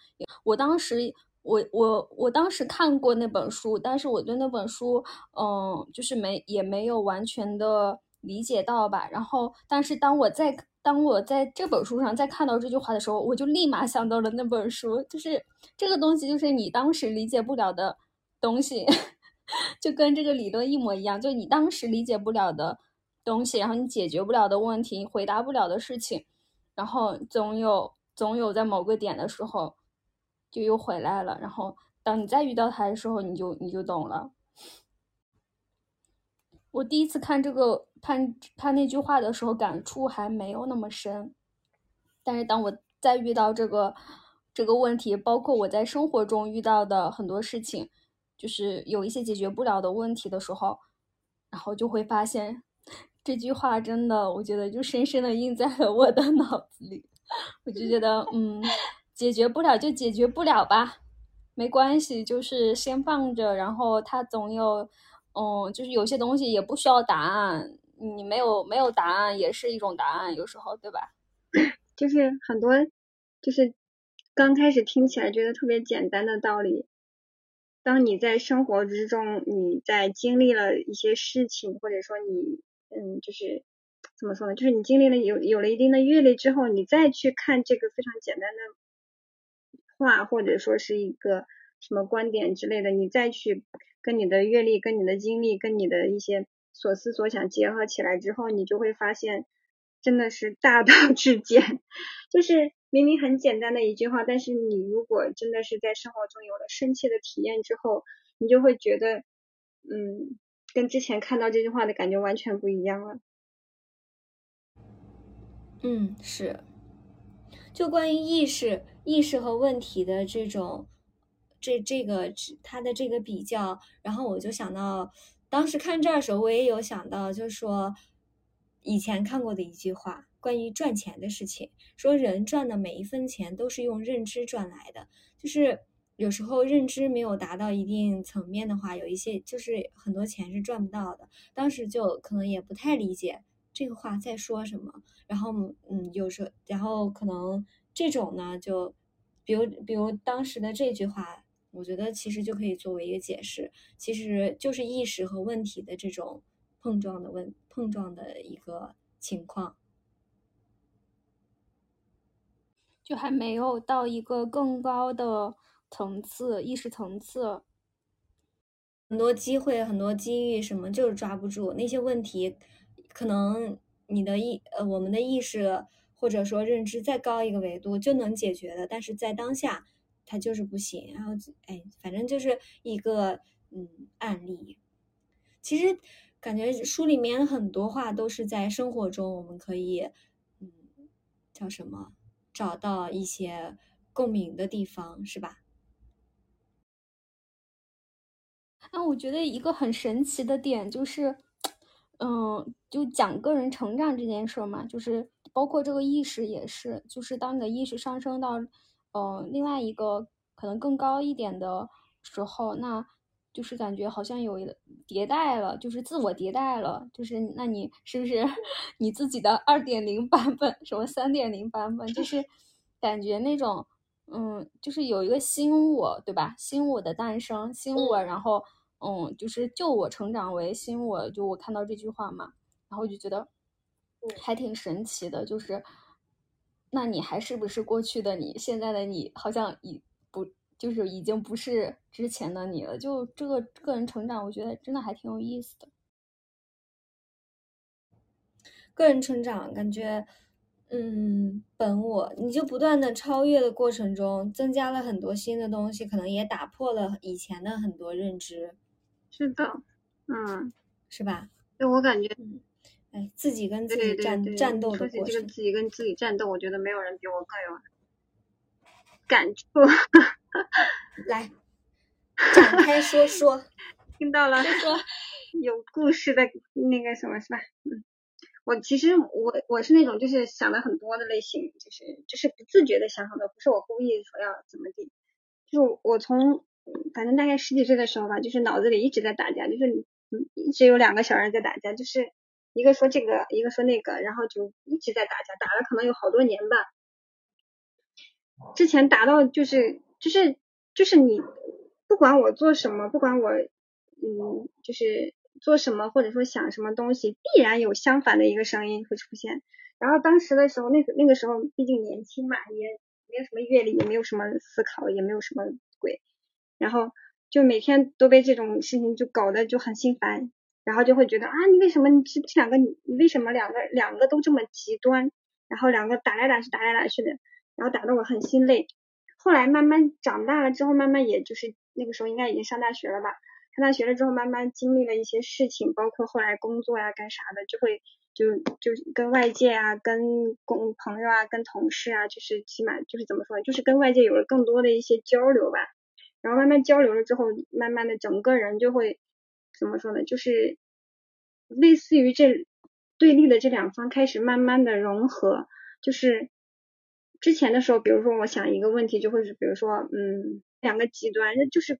我当时我我我当时看过那本书，但是我对那本书，嗯，就是没也没有完全的理解到吧。然后，但是当我在当我在这本书上再看到这句话的时候，我就立马想到了那本书，就是这个东西，就是你当时理解不了的东西，就跟这个理论一模一样，就你当时理解不了的东西，然后你解决不了的问题，你回答不了的事情。然后总有总有在某个点的时候，就又回来了。然后当你再遇到他的时候，你就你就懂了。我第一次看这个看他那句话的时候，感触还没有那么深。但是当我再遇到这个这个问题，包括我在生活中遇到的很多事情，就是有一些解决不了的问题的时候，然后就会发现这句话真的，我觉得就深深的印在了我的脑子里。我就觉得，嗯，解决不了就解决不了吧，没关系，就是先放着，然后它总有，嗯，就是有些东西也不需要答案，你没有没有答案也是一种答案，有时候，对吧？
就是很多，就是刚开始听起来觉得特别简单的道理，当你在生活之中，你在经历了一些事情，或者说你，嗯，就是怎么说呢？就是你经历了有有了一定的阅历之后，你再去看这个非常简单的话，或者说是一个什么观点之类的，你再去跟你的阅历、跟你的经历、跟你的一些所思所想结合起来之后，你就会发现。真的是大道 至简，就是明明很简单的一句话，但是你如果真的是在生活中有了深切的体验之后，你就会觉得，嗯，跟之前看到这句话的感觉完全不一样了。
嗯，是。就关于意识、意识和问题的这种，这这个它的这个比较，然后我就想到，当时看这儿的时候，我也有想到，就是说。以前看过的一句话，关于赚钱的事情，说人赚的每一分钱都是用认知赚来的。就是有时候认知没有达到一定层面的话，有一些就是很多钱是赚不到的。当时就可能也不太理解这个话在说什么。然后嗯，有时候然后可能这种呢，就比如比如当时的这句话，我觉得其实就可以作为一个解释，其实就是意识和问题的这种。碰撞的问碰撞的一个情况，
就还没有到一个更高的层次意识层次，
很多机会很多机遇什么就是抓不住那些问题，可能你的意呃我们的意识或者说认知再高一个维度就能解决的，但是在当下它就是不行。然后哎，反正就是一个嗯案例，其实。感觉书里面很多话都是在生活中，我们可以，嗯，叫什么，找到一些共鸣的地方，是吧？
那我觉得一个很神奇的点就是，嗯，就讲个人成长这件事嘛，就是包括这个意识也是，就是当你的意识上升到，嗯，另外一个可能更高一点的时候，那。就是感觉好像有迭代了，就是自我迭代了，就是那你是不是你自己的二点零版本，什么三点零版本？就 是感觉那种，嗯，就是有一个新我，对吧？新我的诞生，新我，然后，嗯，就是就我成长为新我，就我看到这句话嘛，然后就觉得还挺神奇的，就是那你还是不是过去的你？现在的你好像已不。就是已经不是之前的你了，就这个个人成长，我觉得真的还挺有意思的。
个人成长感觉，嗯，本我，你就不断的超越的过程中，增加了很多新的东西，可能也打破了以前的很多认知。
是的，嗯，
是吧？
就我感觉，
哎，自己跟自己战战斗的过程。
说起这个自己跟自己战斗，我觉得没有人比我更有感触。
来展开说说，
听到了说有故事的那个什么是吧？嗯，我其实我我是那种就是想的很多的类型，就是就是不自觉的想很多，不是我故意说要怎么地。就我从反正大概十几岁的时候吧，就是脑子里一直在打架，就是一直有两个小人在打架，就是一个说这个，一个说那个，然后就一直在打架，打了可能有好多年吧。之前打到就是就是就是你不管我做什么，不管我嗯就是做什么或者说想什么东西，必然有相反的一个声音会出现。然后当时的时候，那个那个时候毕竟年轻嘛，也没有什么阅历，也没有什么思考，也没有什么鬼，然后就每天都被这种事情就搞得就很心烦，然后就会觉得啊，你为什么你这这两个你你为什么两个两个都这么极端，然后两个打来打去打来打去的。然后打得我很心累，后来慢慢长大了之后，慢慢也就是那个时候应该已经上大学了吧？上大学了之后，慢慢经历了一些事情，包括后来工作呀干啥的，就会就就跟外界啊、跟工朋友啊、跟同事啊，就是起码就是怎么说，就是跟外界有了更多的一些交流吧。然后慢慢交流了之后，慢慢的整个人就会怎么说呢？就是类似于这对立的这两方开始慢慢的融合，就是之前的时候，比如说我想一个问题，就会是比如说嗯两个极端，就是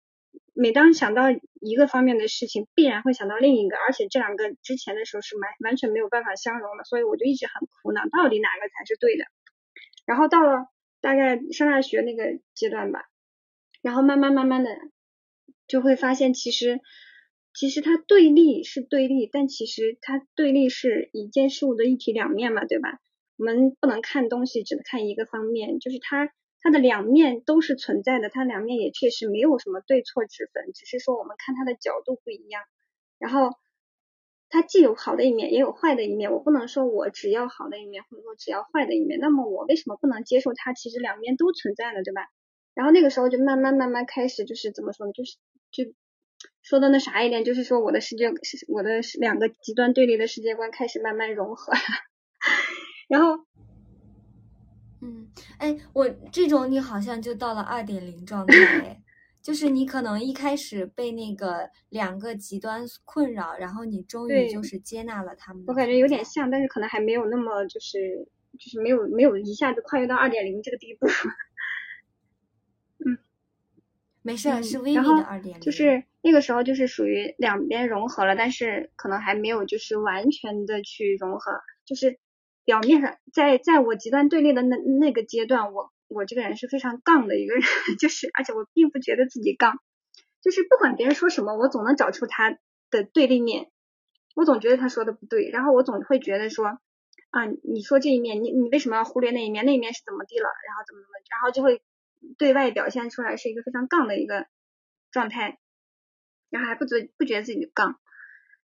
每当想到一个方面的事情，必然会想到另一个，而且这两个之前的时候是完完全没有办法相容的，所以我就一直很苦恼，到底哪个才是对的？然后到了大概上大学那个阶段吧，然后慢慢慢慢的就会发现，其实其实它对立是对立，但其实它对立是一件事物的一体两面嘛，对吧？我们不能看东西只能看一个方面，就是它它的两面都是存在的，它两面也确实没有什么对错之分，只是说我们看它的角度不一样，然后。它既有好的一面，也有坏的一面。我不能说我只要好的一面，或者说只要坏的一面。那么我为什么不能接受它？其实两面都存在呢，对吧？然后那个时候就慢慢慢慢开始，就是怎么说呢？就是就说的那啥一点，就是说我的世界，我的两个极端对立的世界观开始慢慢融合。然后，
嗯，哎，我这种你好像就到了二点零状态。就是你可能一开始被那个两个极端困扰，然后你终于就是接纳了他们。
我感觉有点像，但是可能还没有那么就是就是没有没有一下子跨越到二点零这个地步。
嗯，没事，是微微的二点零。
就是那个时候就是属于两边融合了，但是可能还没有就是完全的去融合。就是表面上在在我极端对立的那那个阶段，我。我这个人是非常杠的一个人，就是而且我并不觉得自己杠，就是不管别人说什么，我总能找出他的对立面，我总觉得他说的不对，然后我总会觉得说啊，你说这一面，你你为什么要忽略那一面？那一面是怎么地了？然后怎么怎么，然后就会对外表现出来是一个非常杠的一个状态，然后还不觉不觉得自己杠，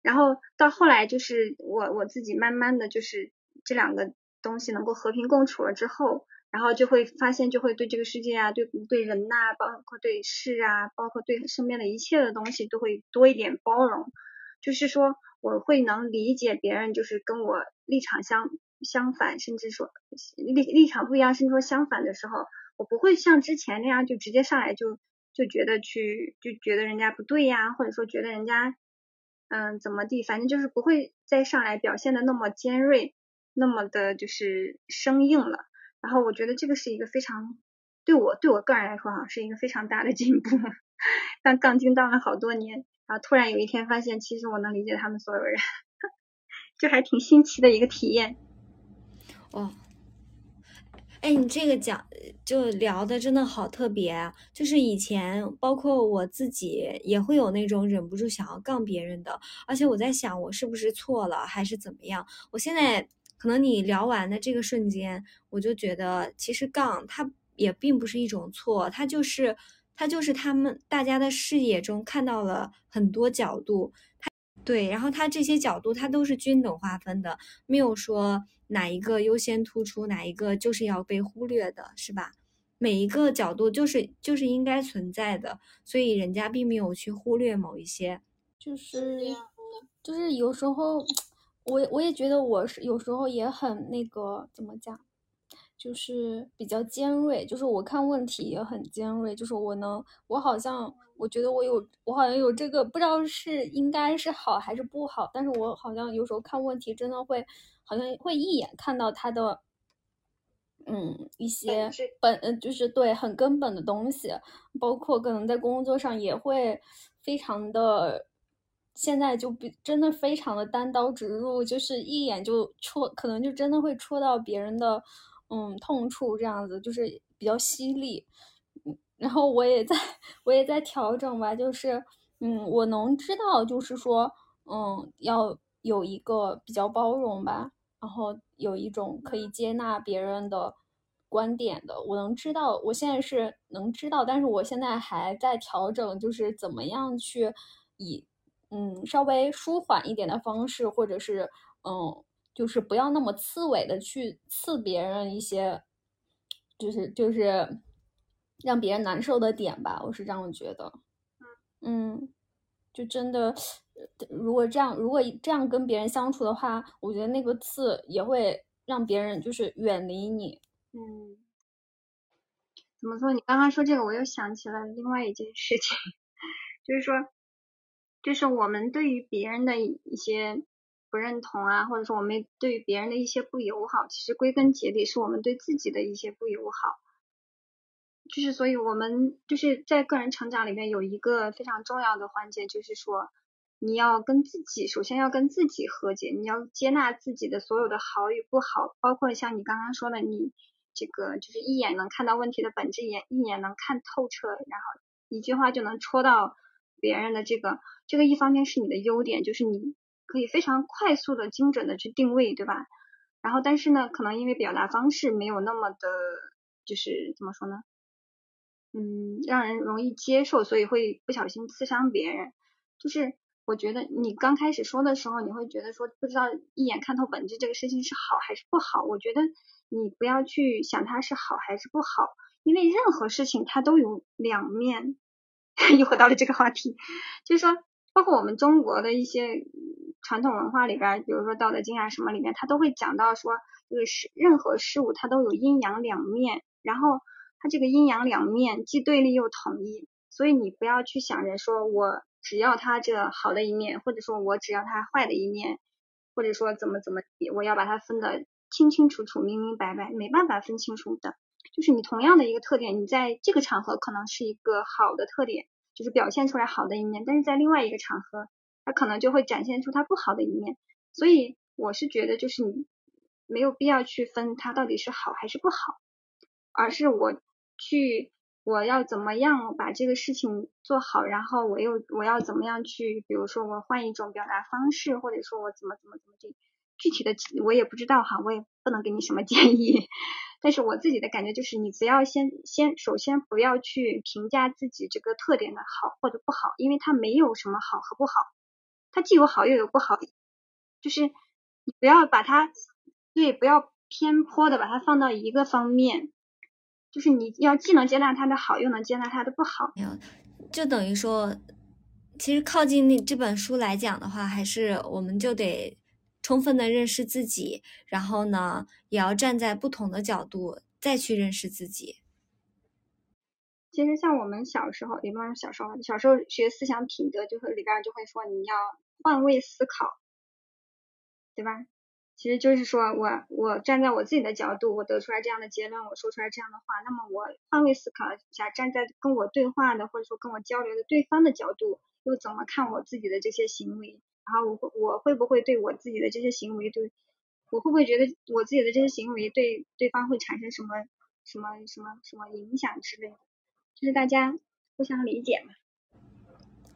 然后到后来就是我我自己慢慢的就是这两个东西能够和平共处了之后。然后就会发现，就会对这个世界啊，对对人呐，包括对事啊，包括对身边的一切的东西，都会多一点包容。就是说，我会能理解别人，就是跟我立场相相反，甚至说立立场不一样，甚至说相反的时候，我不会像之前那样就直接上来就就觉得去就觉得人家不对呀，或者说觉得人家嗯怎么地，反正就是不会再上来表现的那么尖锐，那么的就是生硬了。然后我觉得这个是一个非常对我对我个人来说哈是一个非常大的进步。当杠精当了好多年，然后突然有一天发现，其实我能理解他们所有人，就还挺新奇的一个体验。
哦，哎，你这个讲就聊的真的好特别啊！就是以前包括我自己也会有那种忍不住想要杠别人的，而且我在想我是不是错了还是怎么样？我现在。可能你聊完的这个瞬间，我就觉得其实杠它也并不是一种错，它就是它就是他们大家的视野中看到了很多角度，对，然后它这些角度它都是均等划分的，没有说哪一个优先突出，哪一个就是要被忽略的，是吧？每一个角度就是就是应该存在的，所以人家并没有去忽略某一些，
就是就是有时候。我我也觉得我是有时候也很那个怎么讲，就是比较尖锐，就是我看问题也很尖锐，就是我能我好像我觉得我有我好像有这个不知道是应该是好还是不好，但是我好像有时候看问题真的会好像会一眼看到他的嗯一些本嗯就是对很根本的东西，包括可能在工作上也会非常的。现在就比真的非常的单刀直入，就是一眼就戳，可能就真的会戳到别人的嗯痛处，这样子就是比较犀利。然后我也在我也在调整吧，就是嗯，我能知道，就是说嗯，要有一个比较包容吧，然后有一种可以接纳别人的观点的，我能知道，我现在是能知道，但是我现在还在调整，就是怎么样去以。嗯，稍微舒缓一点的方式，或者是嗯，就是不要那么刺猬的去刺别人一些，就是就是让别人难受的点吧，我是这样觉得。嗯，就真的，如果这样，如果这样跟别人相处的话，我觉得那个刺也会让别人就是远离你。
嗯。怎么说？你刚刚说这个，我又想起了另外一件事情，就是说，就是我们对于别人的一些不认同啊，或者说我们对于别人的一些不友好，其实归根结底是我们对自己的一些不友好。就是，所以我们就是在个人成长里面有一个非常重要的环节，就是说，你要跟自己，首先要跟自己和解，你要接纳自己的所有的好与不好，包括像你刚刚说的，你这个就是一眼能看到问题的本质，眼一眼能看透彻，然后一句话就能戳到别人的这个，这个一方面是你的优点，就是你可以非常快速的、精准的去定位，对吧？然后，但是呢，可能因为表达方式没有那么的，就是怎么说呢？嗯，让人容易接受，所以会不小心刺伤别人。就是我觉得你刚开始说的时候，你会觉得说不知道一眼看透本质这个事情是好还是不好。我觉得你不要去想它是好还是不好，因为任何事情它都有两面。又回到了这个话题，就是说，包括我们中国的一些传统文化里边，比如说《道德经》啊什么里面，它都会讲到说，这个是任何事物它都有阴阳两面，然后。它这个阴阳两面既对立又统一，所以你不要去想着说我只要它这好的一面，或者说我只要它坏的一面，或者说怎么怎么地，我要把它分得清清楚楚、明明白白，没办法分清楚的。就是你同样的一个特点，你在这个场合可能是一个好的特点，就是表现出来好的一面，但是在另外一个场合，它可能就会展现出它不好的一面。所以我是觉得，就是你没有必要去分它到底是好还是不好，而是我。去，我要怎么样把这个事情做好？然后我又我要怎么样去？比如说我换一种表达方式，或者说我怎么怎么怎么这具体的我也不知道哈，我也不能给你什么 建议。但是我自己的感觉就是，你不要先先首先不要去评价自己这个特点的好或者不好，因为它没有什么好和不好，它既有好又有不好，就是你不要把它对，不要偏颇的把它放到一个方面。就是你要既能接纳他的好，又能接纳他的不好。
没有，就等于说，其实靠近那这本书来讲的话，还是我们就得充分的认识自己，然后呢，也要站在不同的角度再去认识自己。
其实像我们小时候，也不是小时候，小时候学思想品德，就是里边就会说你要换位思考，对吧？其实就是说，我我站在我自己的角度，我得出来这样的结论，我说出来这样的话，那么我换位思考一下，站在跟我对话的或者说跟我交流的对方的角度，又怎么看我自己的这些行为？然后我会我会不会对我自己的这些行为，对我会不会觉得我自己的这些行为对对方会产生什么什么什么什么影响之类的？就是大家互相理解嘛。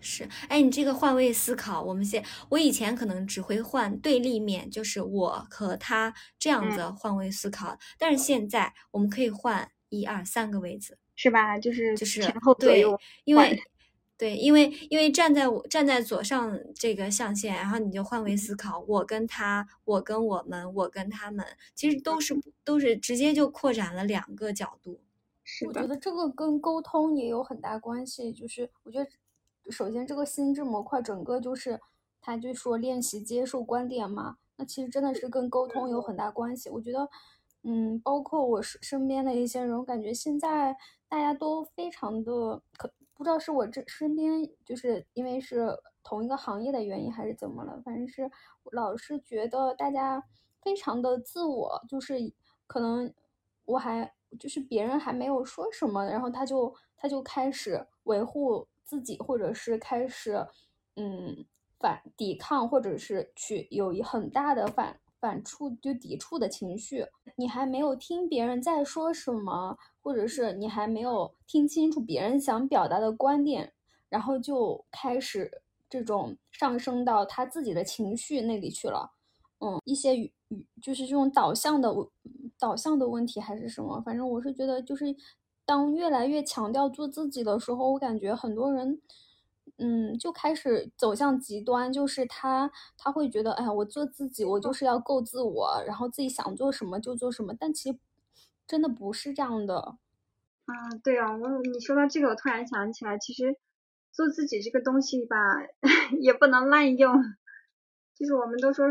是，哎，你这个换位思考，我们现我以前可能只会换对立面，就是我和他这样子换位思考，但是现在我们可以换一二三个位置，
是吧？就是
就是
前后左右，
因为对，因为 因为站在我站在左上这个象限，然后你就换位思考，我跟他，我跟我们，我跟他们，其实都是都是直接就扩展了两个角度。
是我觉得这个跟沟通也有很大关系，就是我觉得。首先，这个心智模块整个就是，他就说练习接受观点嘛，那其实真的是跟沟通有很大关系。我觉得，嗯，包括我身身边的一些人，我感觉现在大家都非常的可，不知道是我这身边就是因为是同一个行业的原因，还是怎么了，反正是老是觉得大家非常的自我，就是可能我还就是别人还没有说什么，然后他就他就开始维护。自己或者是开始，嗯，反抵抗，或者是去有一很大的反反触，就抵触的情绪。你还没有听别人在说什么，或者是你还没有听清楚别人想表达的观点，然后就开始这种上升到他自己的情绪那里去了。嗯，一些语语就是这种导向的导向的问题还是什么？反正我是觉得就是。当越来越强调做自己的时候，我感觉很多人，嗯，就开始走向极端，就是他他会觉得，哎呀，我做自己，我就是要够自我，然后自己想做什么就做什么。但其实真的不是这样的。
啊，对啊，我你说到这个，我突然想起来，其实做自己这个东西吧，也不能滥用。就是我们都说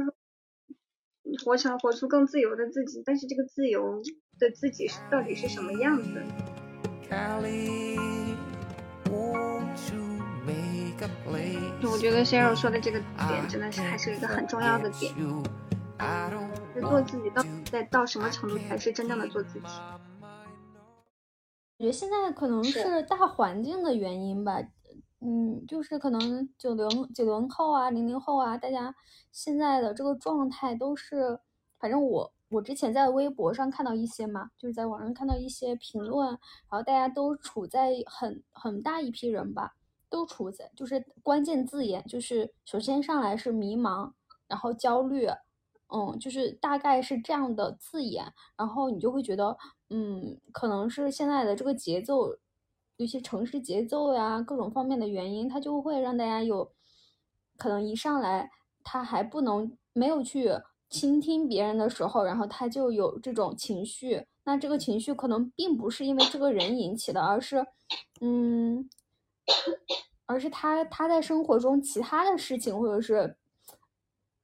活成活出更自由的自己，但是这个自由的自己是到底是什么样子？
Cali. Won't you make a place?
我觉得 Cheryl 说的这个点真的是还是一个很重要的点就做自己到底在到什么程度才是真正的做自己？
我觉得现在可能
是
是大环境的原因吧，嗯，就是可能九零九零后啊、零零后啊，大家现在的这个状态都是，反正我我之前在微博上看到一些嘛，就是在网上看到一些评论，然后大家都处在很很大一批人吧，都处在就是关键字眼，就是首先上来是迷茫，然后焦虑，嗯，就是大概是这样的字眼，然后你就会觉得，嗯，可能是现在的这个节奏，有些城市节奏呀，各种方面的原因，它就会让大家有可能一上来他还不能没有去倾听别人的时候，然后他就有这种情绪。那这个情绪可能并不是因为这个人引起的，而是，嗯，而是他他在生活中其他的事情，或者是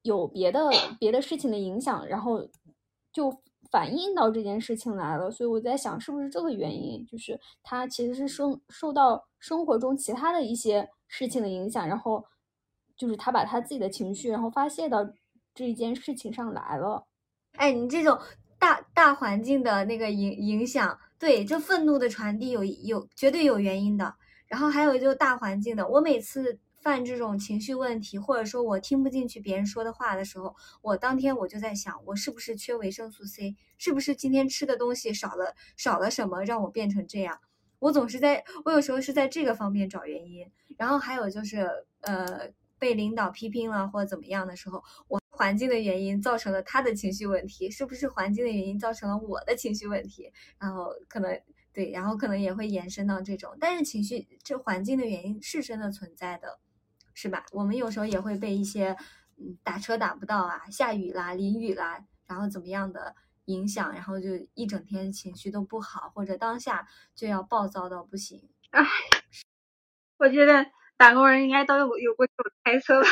有别的别的事情的影响，然后就反映到这件事情来了。所以我在想，是不是这个原因，就是他其实是生受到生活中其他的一些事情的影响，然后就是他把他自己的情绪，然后发泄到这一件事情上来了。
哎，你这种大大环境的那个影影响，对，这愤怒的传递有有绝对有原因的。然后还有就是大环境的，我每次犯这种情绪问题，或者说我听不进去别人说的话的时候，我当天我就在想，我是不是缺维生素 C？是不是今天吃的东西少了少了什么，让我变成这样？我总是在，我有时候是在这个方面找原因。然后还有就是，呃，被领导批评了或者怎么样的时候，我环境的原因造成了他的情绪问题，是不是环境的原因造成了我的情绪问题？然后可能对，然后可能也会延伸到这种，但是情绪这环境的原因是真的存在的，是吧？我们有时候也会被一些嗯打车打不到啊，下雨啦、淋雨啦，然后怎么样的影响，然后就一整天情绪都不好，或者当下就要暴躁到不行。
我觉得打工人应该都有有过这种猜测吧。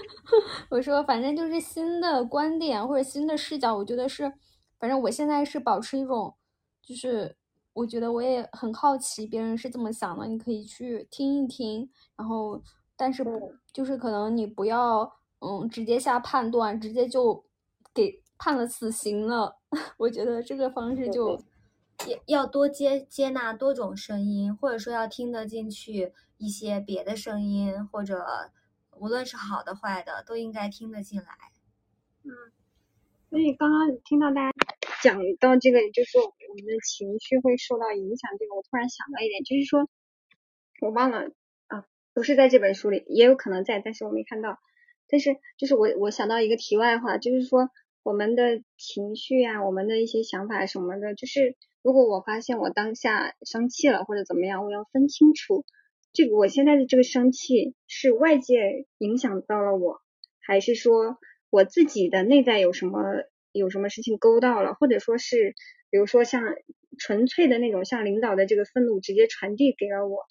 我说，反正就是新的观点或者新的视角，我觉得是，反正我现在是保持一种，就是我觉得我也很好奇别人是怎么想的，你可以去听一听，然后但是不就是可能你不要嗯直接下判断，直接就给判了死刑了。我觉得这个方式就
也要多接接纳多种声音，或者说要听得进去一些别的声音，或者无论是好的坏的，都应该听得进来。
嗯所以刚刚听到大家讲到这个，就是我们的情绪会受到影响，这个我突然想到一点，就是说我忘了啊，不是在这本书里，也有可能在，但是我没看到。但是就是我我想到一个题外话，就是说我们的情绪啊，我们的一些想法什么的，就是如果我发现我当下生气了或者怎么样，我要分清楚这个我现在的这个生气是外界影响到了我，还是说我自己的内在有什么有什么事情勾到了，或者说是比如说像纯粹的那种像领导的这个愤怒直接传递给了我。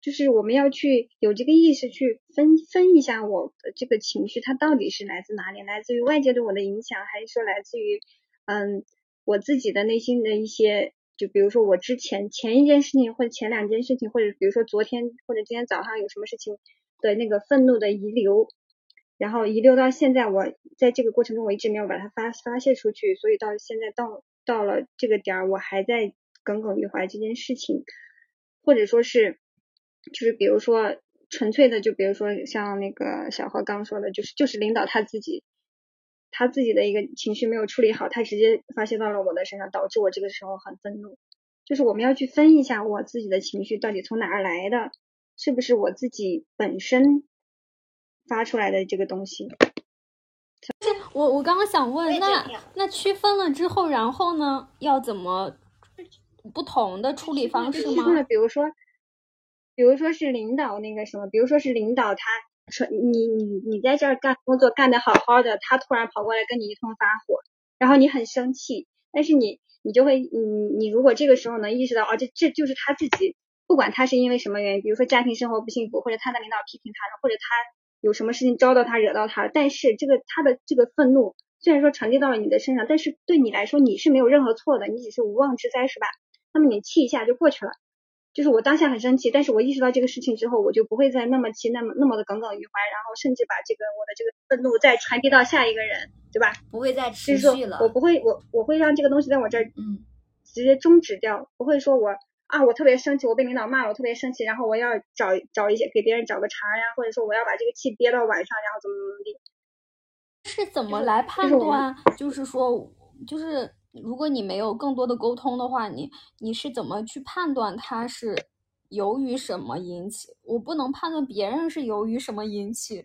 就是我们要去有这个意识去分分一下我的这个情绪，它到底是来自哪里？来自于外界对我的影响，还是说来自于嗯我自己的内心的一些，就比如说我之前前一件事情或者前两件事情，或者比如说昨天或者今天早上有什么事情的那个愤怒的遗留，然后遗留到现在，我在这个过程中我一直没有把它发发泄出去，所以到现在到到了这个点儿，我还在耿耿于怀这件事情，或者说是。就是比如说纯粹的，就比如说像那个小何刚说的，就是就是领导他自己，他自己的一个情绪没有处理好，他直接发泄到了我的身上，导致我这个时候很愤怒。就是我们要去分一下我自己的情绪到底从哪儿来的，是不是我自己本身发出来的这个东西。
我我刚刚想问，那那区分了之后，然后呢，要怎么不同的处理方式吗？
比如说。比如说是领导那个什么，比如说是领导他说你你你在这儿干工作干得好好的，他突然跑过来跟你一通发火，然后你很生气，但是你你就会你你如果这个时候能意识到哦这这就是他自己，不管他是因为什么原因，比如说家庭生活不幸福，或者他的领导批评他了，或者他有什么事情招到他惹到他了，但是这个他的这个愤怒虽然说传递到了你的身上，但是对你来说你是没有任何错的，你只是无妄之灾是吧？那么你气一下就过去了。就是我当下很生气，但是我意识到这个事情之后，我就不会再那么气，那么那么的耿耿于怀，然后甚至把这个我的这个愤怒再传递到下一个人，对吧？
不会再
持续
了。
我不会，我我会让这个东西在我这儿，
嗯，
直接终止掉，不会说我啊，我特别生气，我被领导骂了，我特别生气，然后我要找找一些给别人找个茬呀，或者说我要把这个气憋到晚上，然后怎么怎么地。
是怎么来判断？就是说，就是。如果你没有更多的沟通的话，你你是怎么去判断他是由于什么引起？我不能判断别人是由于什么引起。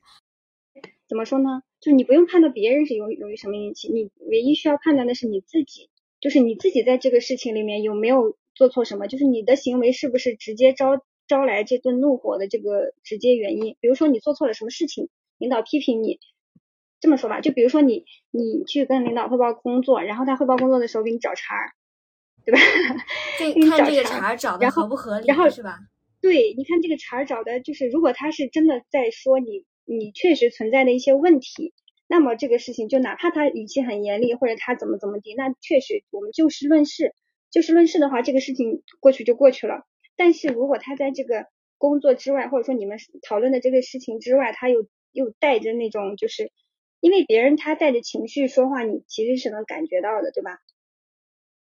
怎么说呢？就你不用判断别人是由由于什么引起，你唯一需要判断的是你自己，就是你自己在这个事情里面有没有做错什么，就是你的行为是不是直接招招来这顿怒火的这个直接原因。比如说你做错了什么事情，领导批评你。这么说吧，就比如说你你去跟领导汇报工作，然后他汇报工作的时候给你找茬儿，对吧？
这看这个茬儿找的合不合理，
然后
是吧？
对，你看这个茬儿找的，就是如果他是真的在说你，你确实存在的一些问题，那么这个事情就哪怕他语气很严厉，或者他怎么怎么地，那确实我们就事论事，就事论事的话，这个事情过去就过去了。但是如果他在这个工作之外，或者说你们讨论的这个事情之外，他又又带着那种就是。因为别人他带着情绪说话，你其实是能感觉到的，对吧？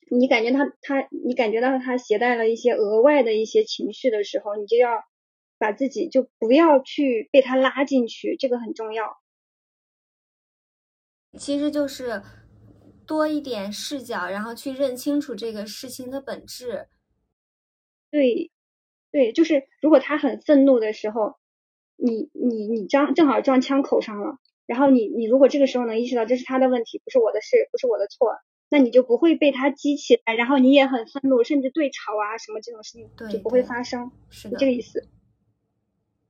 你感觉他他你感觉到他携带了一些额外的一些情绪的时候，你就要把自己就不要去被他拉进去，这个很重要。
其实就是多一点视角，然后去认清楚这个事情的本质。
对，对，就是如果他很愤怒的时候，你你你正正好撞枪口上了。然后你你如果这个时候能意识到这是他的问题，不是我的事，不是我的错，那你就不会被他激起来，然后你也很愤怒，甚至对吵啊什么这种事情就不会发生，
是
这个意思。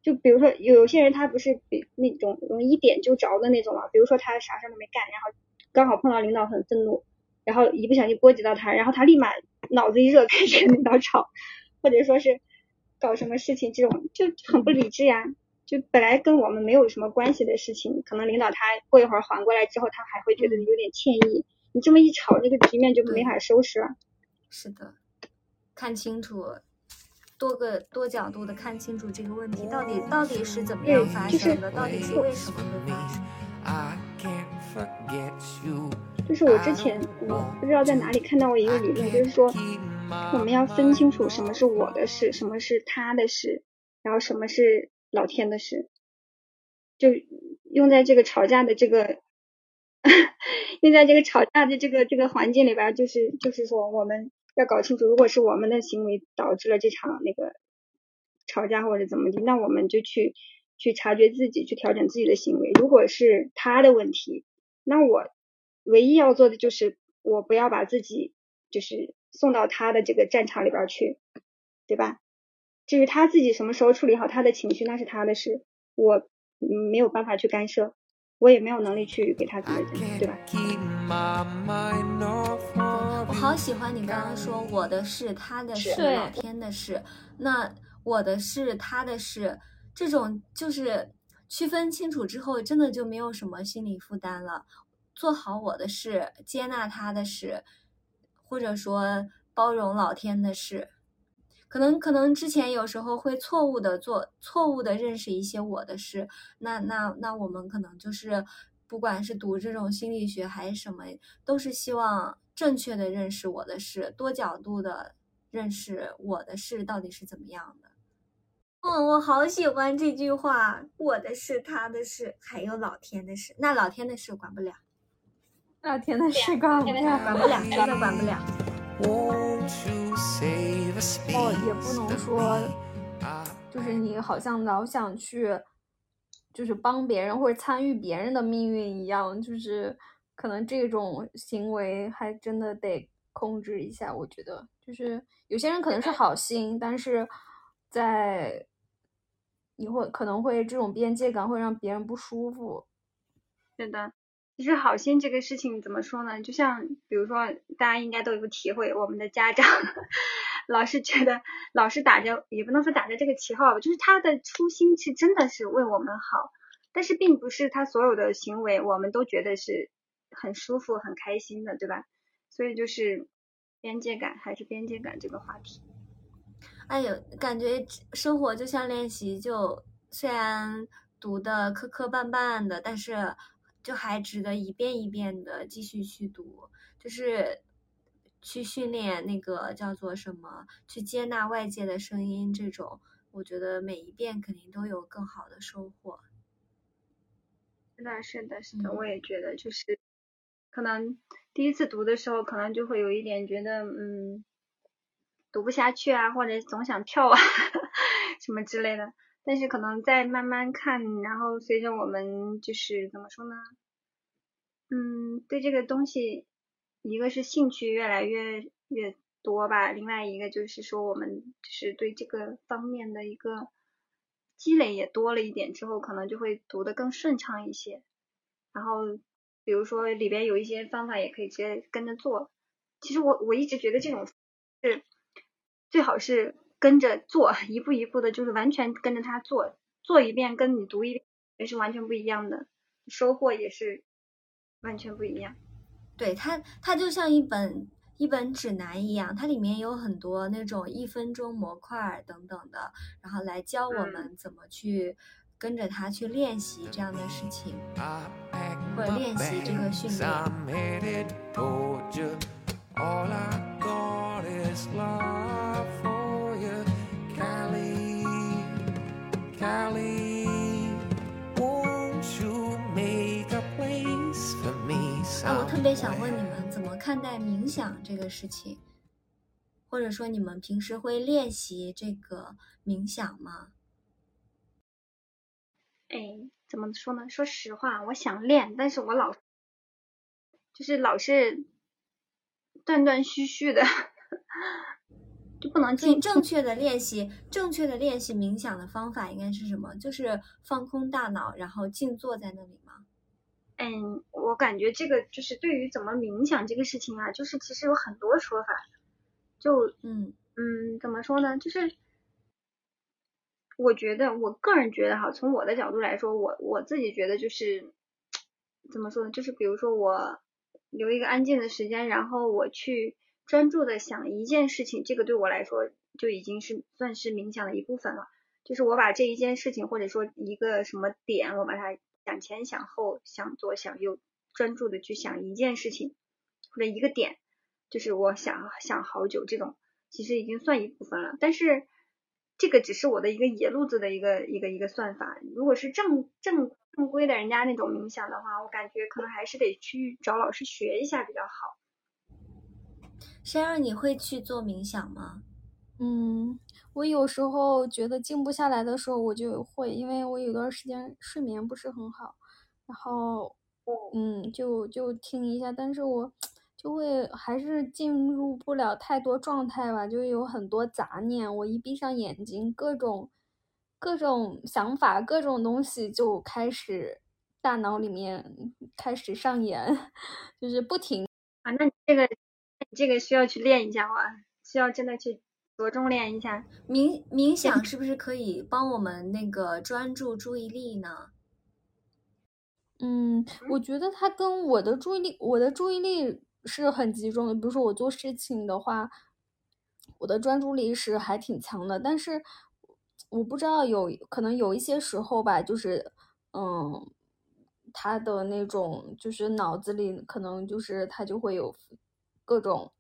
就比如说有有些人他不是比那种容易一点就着的那种嘛，比如说他啥事都没干，然后刚好碰到领导很愤怒，然后一不小心波及到他，然后他立马脑子一热 开始跟领导吵，或者说是搞什么事情，这种就很不理智呀。就本来跟我们没有什么关系的事情，可能领导他过一会儿缓过来之后，他还会觉得有点歉意。你这么一吵，这个局面就没法收拾了。
是的，看清楚，多个多角度的看清楚这个问题到底到底是怎么样发生的，到底是为什么会发生。
就是我之前我不知道在哪里看到过一个理论，就是说我们要分清楚什么是我的事，什么是他的事，然后什么是。老天的事，就用在这个吵架的这个，用在这个吵架的这个这个环境里边，就是就是说，我们要搞清楚，如果是我们的行为导致了这场那个吵架或者怎么的，那我们就去去察觉自己，去调整自己的行为。如果是他的问题，那我唯一要做的就是我不要把自己就是送到他的这个战场里边去，对吧？至于他自己什么时候处理好他的情绪，那是他的事，我没有办法去干涉，我也没有能力去给他责任，对吧？
我好喜欢你刚刚说我的事，他的事，老天的事。那我的事，他的事，这种就是区分清楚之后，真的就没有什么心理负担了。做好我的事，接纳他的事，或者说包容老天的事。可能可能之前有时候会错误的做错误的认识一些我的事，那那那我们可能就是不管是读这种心理学还是什么，都是希望正确的认识我的事，多角度的认识我的事到底是怎么样的。嗯，我好喜欢这句话，我的事、他的事，还有老天的事。那老天的事管不了，
老天的事管不了，
管不了，真的管不了。
哦，也不能说，就是你好像老想去，就是帮别人或者参与别人的命运一样，就是可能这种行为还真的得控制一下。我觉得，就是有些人可能是好心，但是在你会可能会这种边界感会让别人不舒服。
是的。其实好心这个事情怎么说呢？就像比如说，大家应该都有体会，我们的家长 老是觉得，老是打着也不能说打着这个旗号吧，就是他的初心是真的是为我们好，但是并不是他所有的行为我们都觉得是很舒服、很开心的，对吧？所以就是边界感还是边界感这个话题。
哎呦，感觉生活就像练习，就虽然读的磕磕绊绊的，但是就还值得一遍一遍的继续去读，就是去训练那个叫做什么，去接纳外界的声音。这种，我觉得每一遍肯定都有更好的收获。
是的，是的，是的，我也觉得，就是可能第一次读的时候，可能就会有一点觉得，嗯。读不下去啊，或者总想跳啊，什么之类的。但是可能再慢慢看，然后随着我们就是怎么说呢？嗯，对这个东西，一个是兴趣越来越越多吧，另外一个就是说我们就是对这个方面的一个积累也多了一点之后，可能就会读得更顺畅一些。然后比如说里边有一些方法也可以直接跟着做。其实我我一直觉得这种是。最好是跟着做，一步一步的，就是完全跟着他做，做一遍跟你读一遍也是完全不一样的，收获也是完全不一样。
对它，它就像一本一本指南一样，它里面有很多那种一分钟模块等等的，然后来教我们怎么去跟着它去练习这样的事情，或者练习这个训练。别想问你们，怎么看待冥想这个事情？或者说，你们平时会练习这个冥想吗？
哎，怎么说呢？说实话，我想练，但是我老就是老是断断续续的。就不能
进正确的练习，正确的练习冥想的方法应该是什么？就是放空大脑，然后静坐在那里吗？
嗯，我感觉这个就是对于怎么冥想这个事情啊，就是其实有很多说法。就嗯嗯，怎么说呢？就是我觉得，我个人觉得哈，从我的角度来说，我我自己觉得就是怎么说呢？就是比如说我留一个安静的时间，然后我去。专注的想一件事情，这个对我来说就已经是算是冥想的一部分了。就是我把这一件事情，或者说一个什么点，我把它想前想后想左想右，专注的去想一件事情或者一个点，就是我想想好久，这种其实已经算一部分了。但是这个只是我的一个野路子的一个一个一个算法。如果是正正正规的人家那种冥想的话，我感觉可能还是得去找老师学一下比较好。
先让你会去做冥想吗？
嗯，我有时候觉得静不下来的时候，我就会，因为我有段时间睡眠不是很好，然后，嗯，就就听一下，但是我就会还是进入不了太多状态吧，就有很多杂念，我一闭上眼睛，各种各种想法，各种东西就开始大脑里面开始上演，就是不停
啊，那你这个。这个需要去练一下哇，需要真的去着重练一下。
冥冥想是不是可以帮我们那个专注注意力呢？
嗯，我觉得它跟我的注意力，我的注意力是很集中的。比如说我做事情的话，我的专注力是还挺强的。但是我不知道有可能有一些时候吧，就是嗯，他的那种就是脑子里可能就是他就会有。各种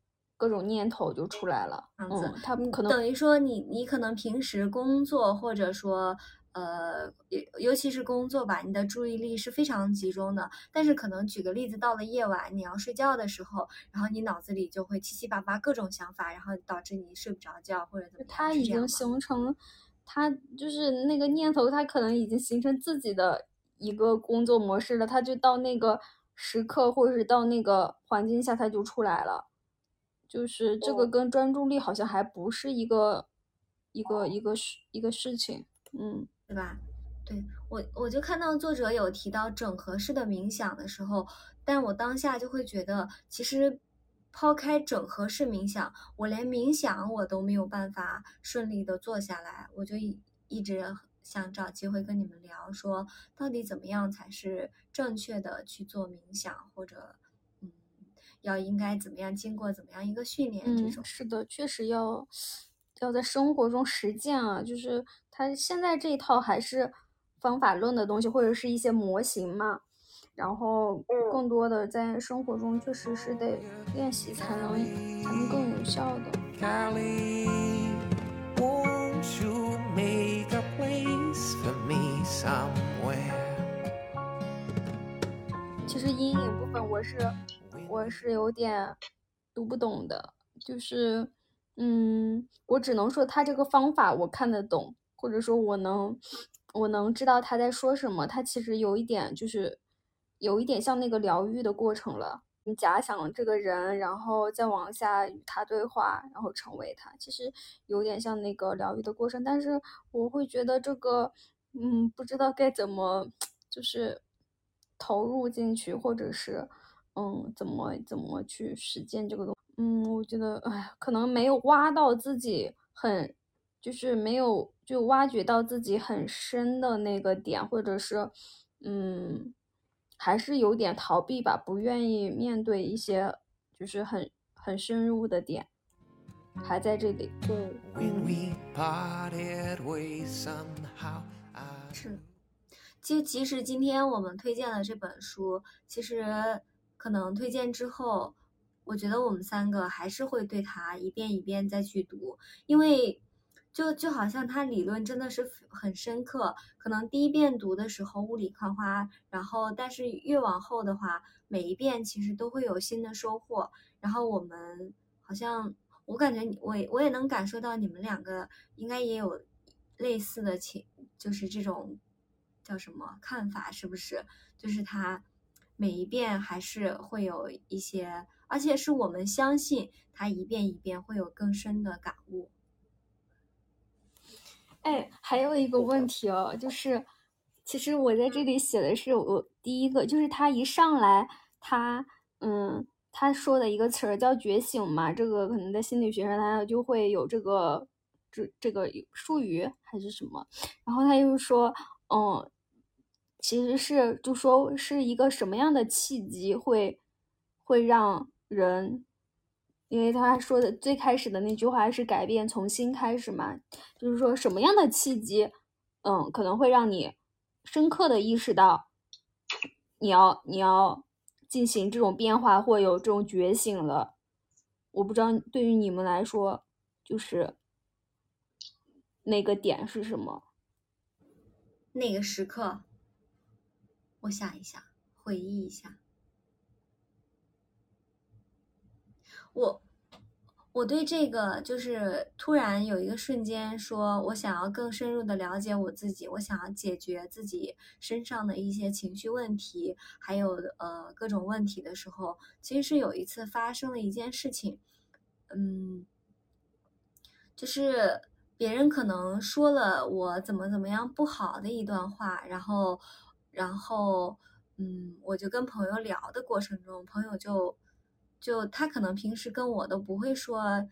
各种念头就出来了，嗯，他们可能
等于说你你可能平时工作或者说呃尤尤其是工作吧，你的注意力是非常集中的。但是可能举个例子，到了夜晚你要睡觉的时候，然后你脑子里就会七七八八各种想法，然后导致你睡不着觉或者怎么样。
他已经形成，他就是那个念头，他可能已经形成自己的一个工作模式了，他就到那个。时刻或者是到那个环境下，它就出来了。就是这个跟专注力好像还不是一个一个一个事一个事情，嗯，
对吧？对我我就看到作者有提到整合式的冥想的时候，但我当下就会觉得，其实抛开整合式冥想，我连冥想我都没有办法顺利的做下来，我就一一直。想找机会跟你们聊，说到底怎么样才是正确的去做冥想，或者，嗯，要应该怎么样经过怎么样一个训练这种。
嗯，是的，确实要要在生活中实践啊，就是他现在这一套还是方法论的东西，或者是一些模型嘛。然后更多的在生活中确实是得练习才能才能更有效的。
Callie, won't you make a place for me somewhere?
其实阴影部分我是我是有点读不懂的，就是嗯，我只能说他这个方法我看得懂，或者说我能我能知道他在说什么。他其实有一点就是有一点像那个疗愈的过程了。你假想这个人，然后再往下与他对话，然后成为他，其实有点像那个疗愈的过程。但是我会觉得这个，嗯，不知道该怎么，就是投入进去，或者是，嗯，怎么怎么去实践这个东嗯，我觉得，哎，可能没有挖到自己很，就是没有就挖掘到自己很深的那个点，或者是，嗯，还是有点逃避吧，不愿意面对一些就是很很深入的点，还在这里。对
we parted ways somehow, I
是，就其实今天我们推荐的这本书，其实可能推荐之后，我觉得我们三个还是会对它一遍一遍再去读，因为就就好像它理论真的是很深刻，可能第一遍读的时候雾里看花，然后但是越往后的话，每一遍其实都会有新的收获，然后我们好像我感觉你我我也能感受到你们两个应该也有类似的情，就是这种叫什么看法，是不是？就是他每一遍还是会有一些，而且是我们相信他一遍一遍会有更深的感悟。
哎，还有一个问题哦，就是其实我在这里写的是我第一个，就是他一上来，他嗯，他说的一个词儿叫觉醒嘛，这个可能在心理学上他就会有这个这这个术语还是什么，然后他又说，嗯，其实是就说是一个什么样的契机会会让人。因为他说的最开始的那句话是改变从新开始嘛，就是说什么样的契机，嗯，可能会让你深刻的意识到，你要你要进行这种变化或有这种觉醒了。我不知道对于你们来说，就是那个点是什么？
那个时刻，我想一想，回忆一下。我我对这个就是突然有一个瞬间，说我想要更深入的了解我自己，我想要解决自己身上的一些情绪问题，还有呃各种问题的时候，其实是有一次发生了一件事情，嗯，就是别人可能说了我怎么怎么样不好的一段话，然后然后嗯，我就跟朋友聊的过程中，朋友就。就他可能平时跟我都不会说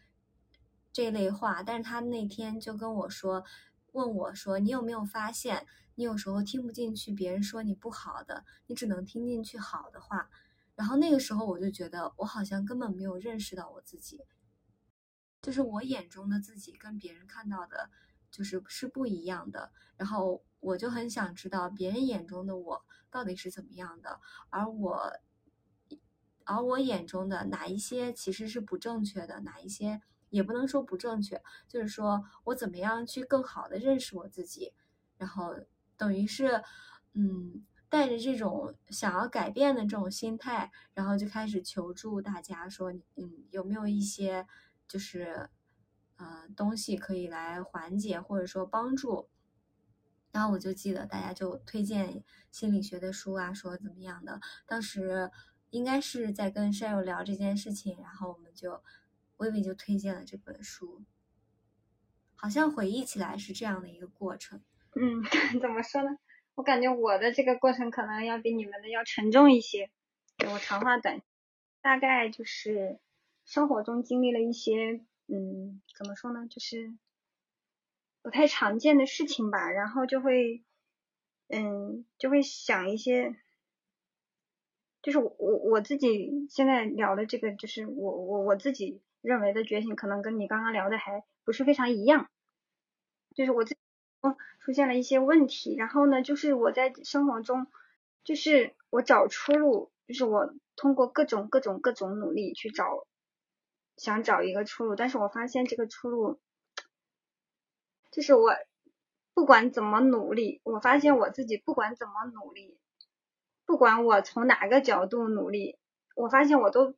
这类话，但是他那天就跟我说，问我说：“你有没有发现，你有时候听不进去别人说你不好的，你只能听进去好的话。”然后那个时候我就觉得，我好像根本没有认识到我自己，就是我眼中的自己跟别人看到的，就是是不一样的。然后我就很想知道别人眼中的我到底是怎么样的，而我。而我眼中的哪一些其实是不正确的，哪一些也不能说不正确，就是说我怎么样去更好的认识我自己，然后等于是，嗯，带着这种想要改变的这种心态，然后就开始求助大家说，嗯，有没有一些就是，呃，东西可以来缓解或者说帮助。然后我就记得大家就推荐心理学的书啊，说怎么样的，当时。应该是在跟山友聊这件事情，然后我们就微微就推荐了这本书，好像回忆起来是这样的一个过程。
嗯，怎么说呢？我感觉我的这个过程可能要比你们的要沉重一些。我长话短，大概就是生活中经历了一些，嗯，怎么说呢，就是不太常见的事情吧，然后就会，嗯，就会想一些。就是我我我自己现在聊的这个，就是我我我自己认为的觉醒，可能跟你刚刚聊的还不是非常一样。就是我自哦出现了一些问题，然后呢，就是我在生活中，就是我找出路，就是我通过各种各种各种努力去找，想找一个出路，但是我发现这个出路，就是我不管怎么努力，我发现我自己不管怎么努力。不管我从哪个角度努力，我发现我都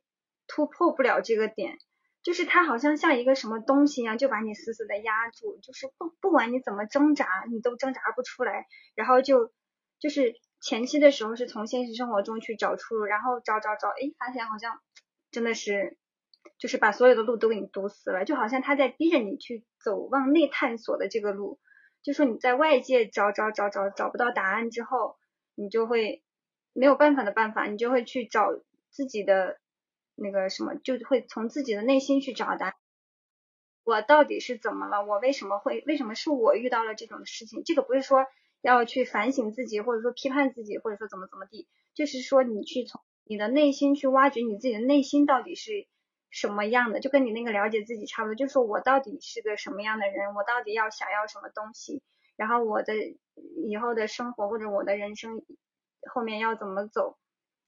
突破不了这个点，就是它好像像一个什么东西一样，就把你死死的压住，就是不不管你怎么挣扎，你都挣扎不出来。然后就就是前期的时候是从现实生活中去找出路，然后找找找，哎，发现好像真的是就是把所有的路都给你堵死了，就好像他在逼着你去走往内探索的这个路，就说你在外界找找找找找不到答案之后，你就会。没有办法的办法，你就会去找自己的那个什么，就会从自己的内心去找答案。我到底是怎么了？我为什么会？为什么是我遇到了这种事情？这个不是说要去反省自己，或者说批判自己，或者说怎么怎么地，就是说你去从你的内心去挖掘你自己的内心到底是什么样的，就跟你那个了解自己差不多。就是说我到底是个什么样的人？我到底要想要什么东西？然后我的以后的生活或者我的人生。后面要怎么走？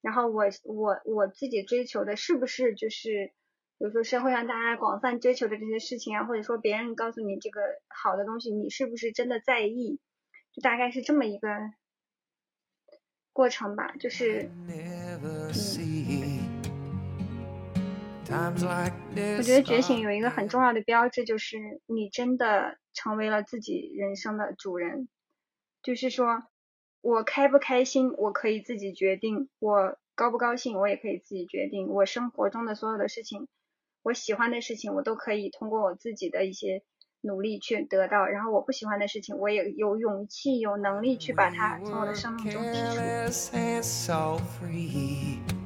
然后我我我自己追求的是不是就是，比如说社会上大家广泛追求的这些事情啊，或者说别人告诉你这个好的东西，你是不是真的在意？就大概是这么一个过程吧。就是，我觉得觉醒有一个很重要的标志，就是你真的成为了自己人生的主人，就是说。我开不开心，我可以自己决定；我高不高兴，我也可以自己决定。我生活中的所有的事情，我喜欢的事情，我都可以通过我自己的一些努力去得到。然后我不喜欢的事情，我也有勇气、有能力去把它从我的生命中剔除。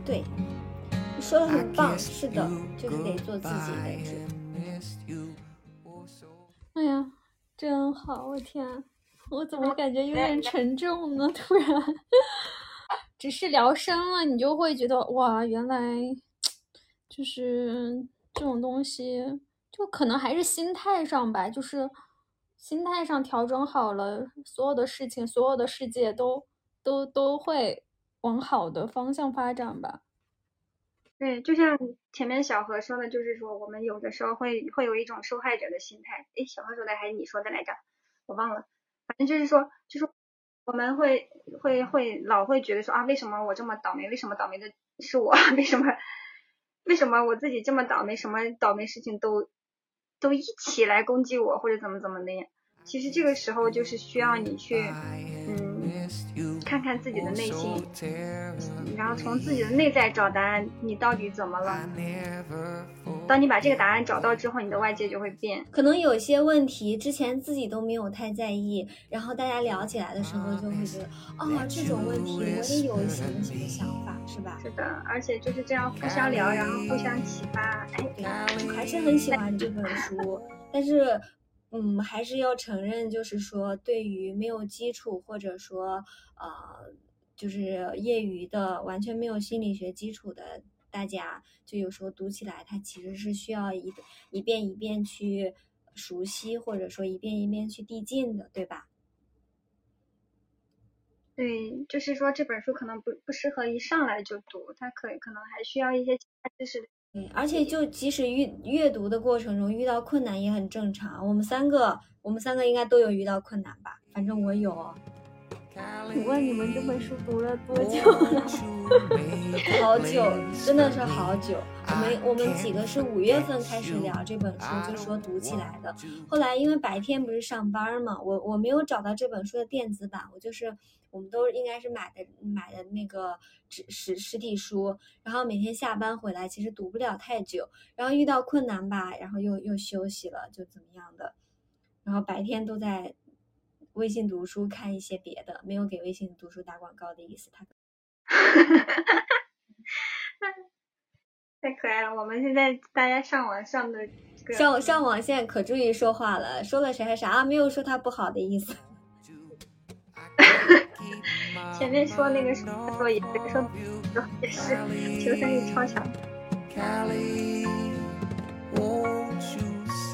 对，你说的很棒，是的，就是得做自己的主。
哎呀，真好，我天。我怎么感觉有点沉重呢？突然，只是聊深了，你就会觉得哇，原来就是这种东西，就可能还是心态上吧，就是心态上调整好了，所有的事情，所有的世界都都都会往好的方向发展吧。
对，就像前面小何说的，就是说我们有的时候会会有一种受害者的心态。哎，小何说的还是你说的来着？我忘了。反正就是说，就是我们会会会老会觉得说啊，为什么我这么倒霉？为什么倒霉的是我？为什么为什么我自己这么倒霉？什么倒霉事情都都一起来攻击我，或者怎么怎么的？其实这个时候就是需要你去，嗯，看看自己的内心，然后从自己的内在找答案，你到底怎么了？当你把这个答案找到之后，你的外界就会变。
可能有些问题之前自己都没有太在意，然后大家聊起来的时候就会觉得，哦，这种问题我也有什么什么想法，是吧？
是的，而且就是这样互相聊，然后互相启发。哎，
我还是很喜欢这本书，但是，嗯，还是要承认，就是说，对于没有基础或者说，呃，就是业余的，完全没有心理学基础的。大家就有时候读起来，它其实是需要一一遍一遍去熟悉，或者说一遍一遍去递进的，对吧？
对，就是说这本书可能不不适合一上来就读，它可可能还需要一些其他知识。
对，而且就即使阅阅读的过程中遇到困难也很正常。我们三个，我们三个应该都有遇到困难吧？反正我有。
请问你们这本书读了多久了？
好久，真的是好久。我们我们几个是五月份开始聊这本书，就说读起来的。后来因为白天不是上班嘛，我我没有找到这本书的电子版，我就是我们都应该是买的买的那个纸实实体书。然后每天下班回来，其实读不了太久。然后遇到困难吧，然后又又休息了，就怎么样的。然后白天都在。微信读书看一些别的，没有给微信读书打广告的意思。他，
太可爱了！我们现在大家上网上的
上上网现在可注意说话了，说了谁还啥啊？没有说他不好的意思。
前面说那个什么作业，说也是求生欲超强。
Callie, won't you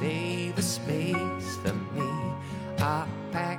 save a space for me? I pack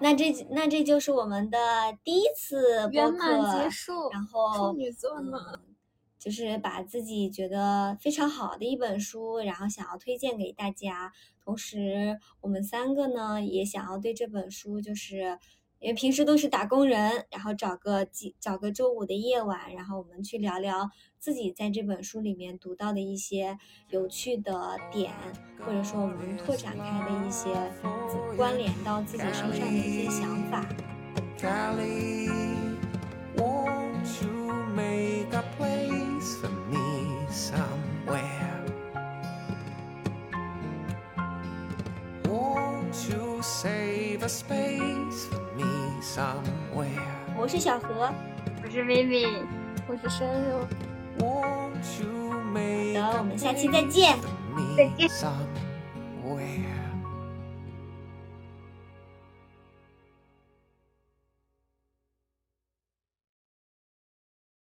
那这那这就是我们的第一次播
圆
客
满结束，
然后
处女座呢？
嗯，就是把自己觉得非常好的一本书，然后想要推荐给大家。同时，我们三个呢也想要对这本书，就是因为平时都是打工人，然后找个几找个周五的夜晚，然后我们去聊聊自己在这本书里面读到的一些有趣的点，或者说我们拓展开的一些关联到自己身上的一些想法。
Callie, won't you make a place for me somewhere? Won't you save a space for me somewhere?
我是小何，
我是 Vivi，
我是生肉。
好的，我们下期再见，
再见。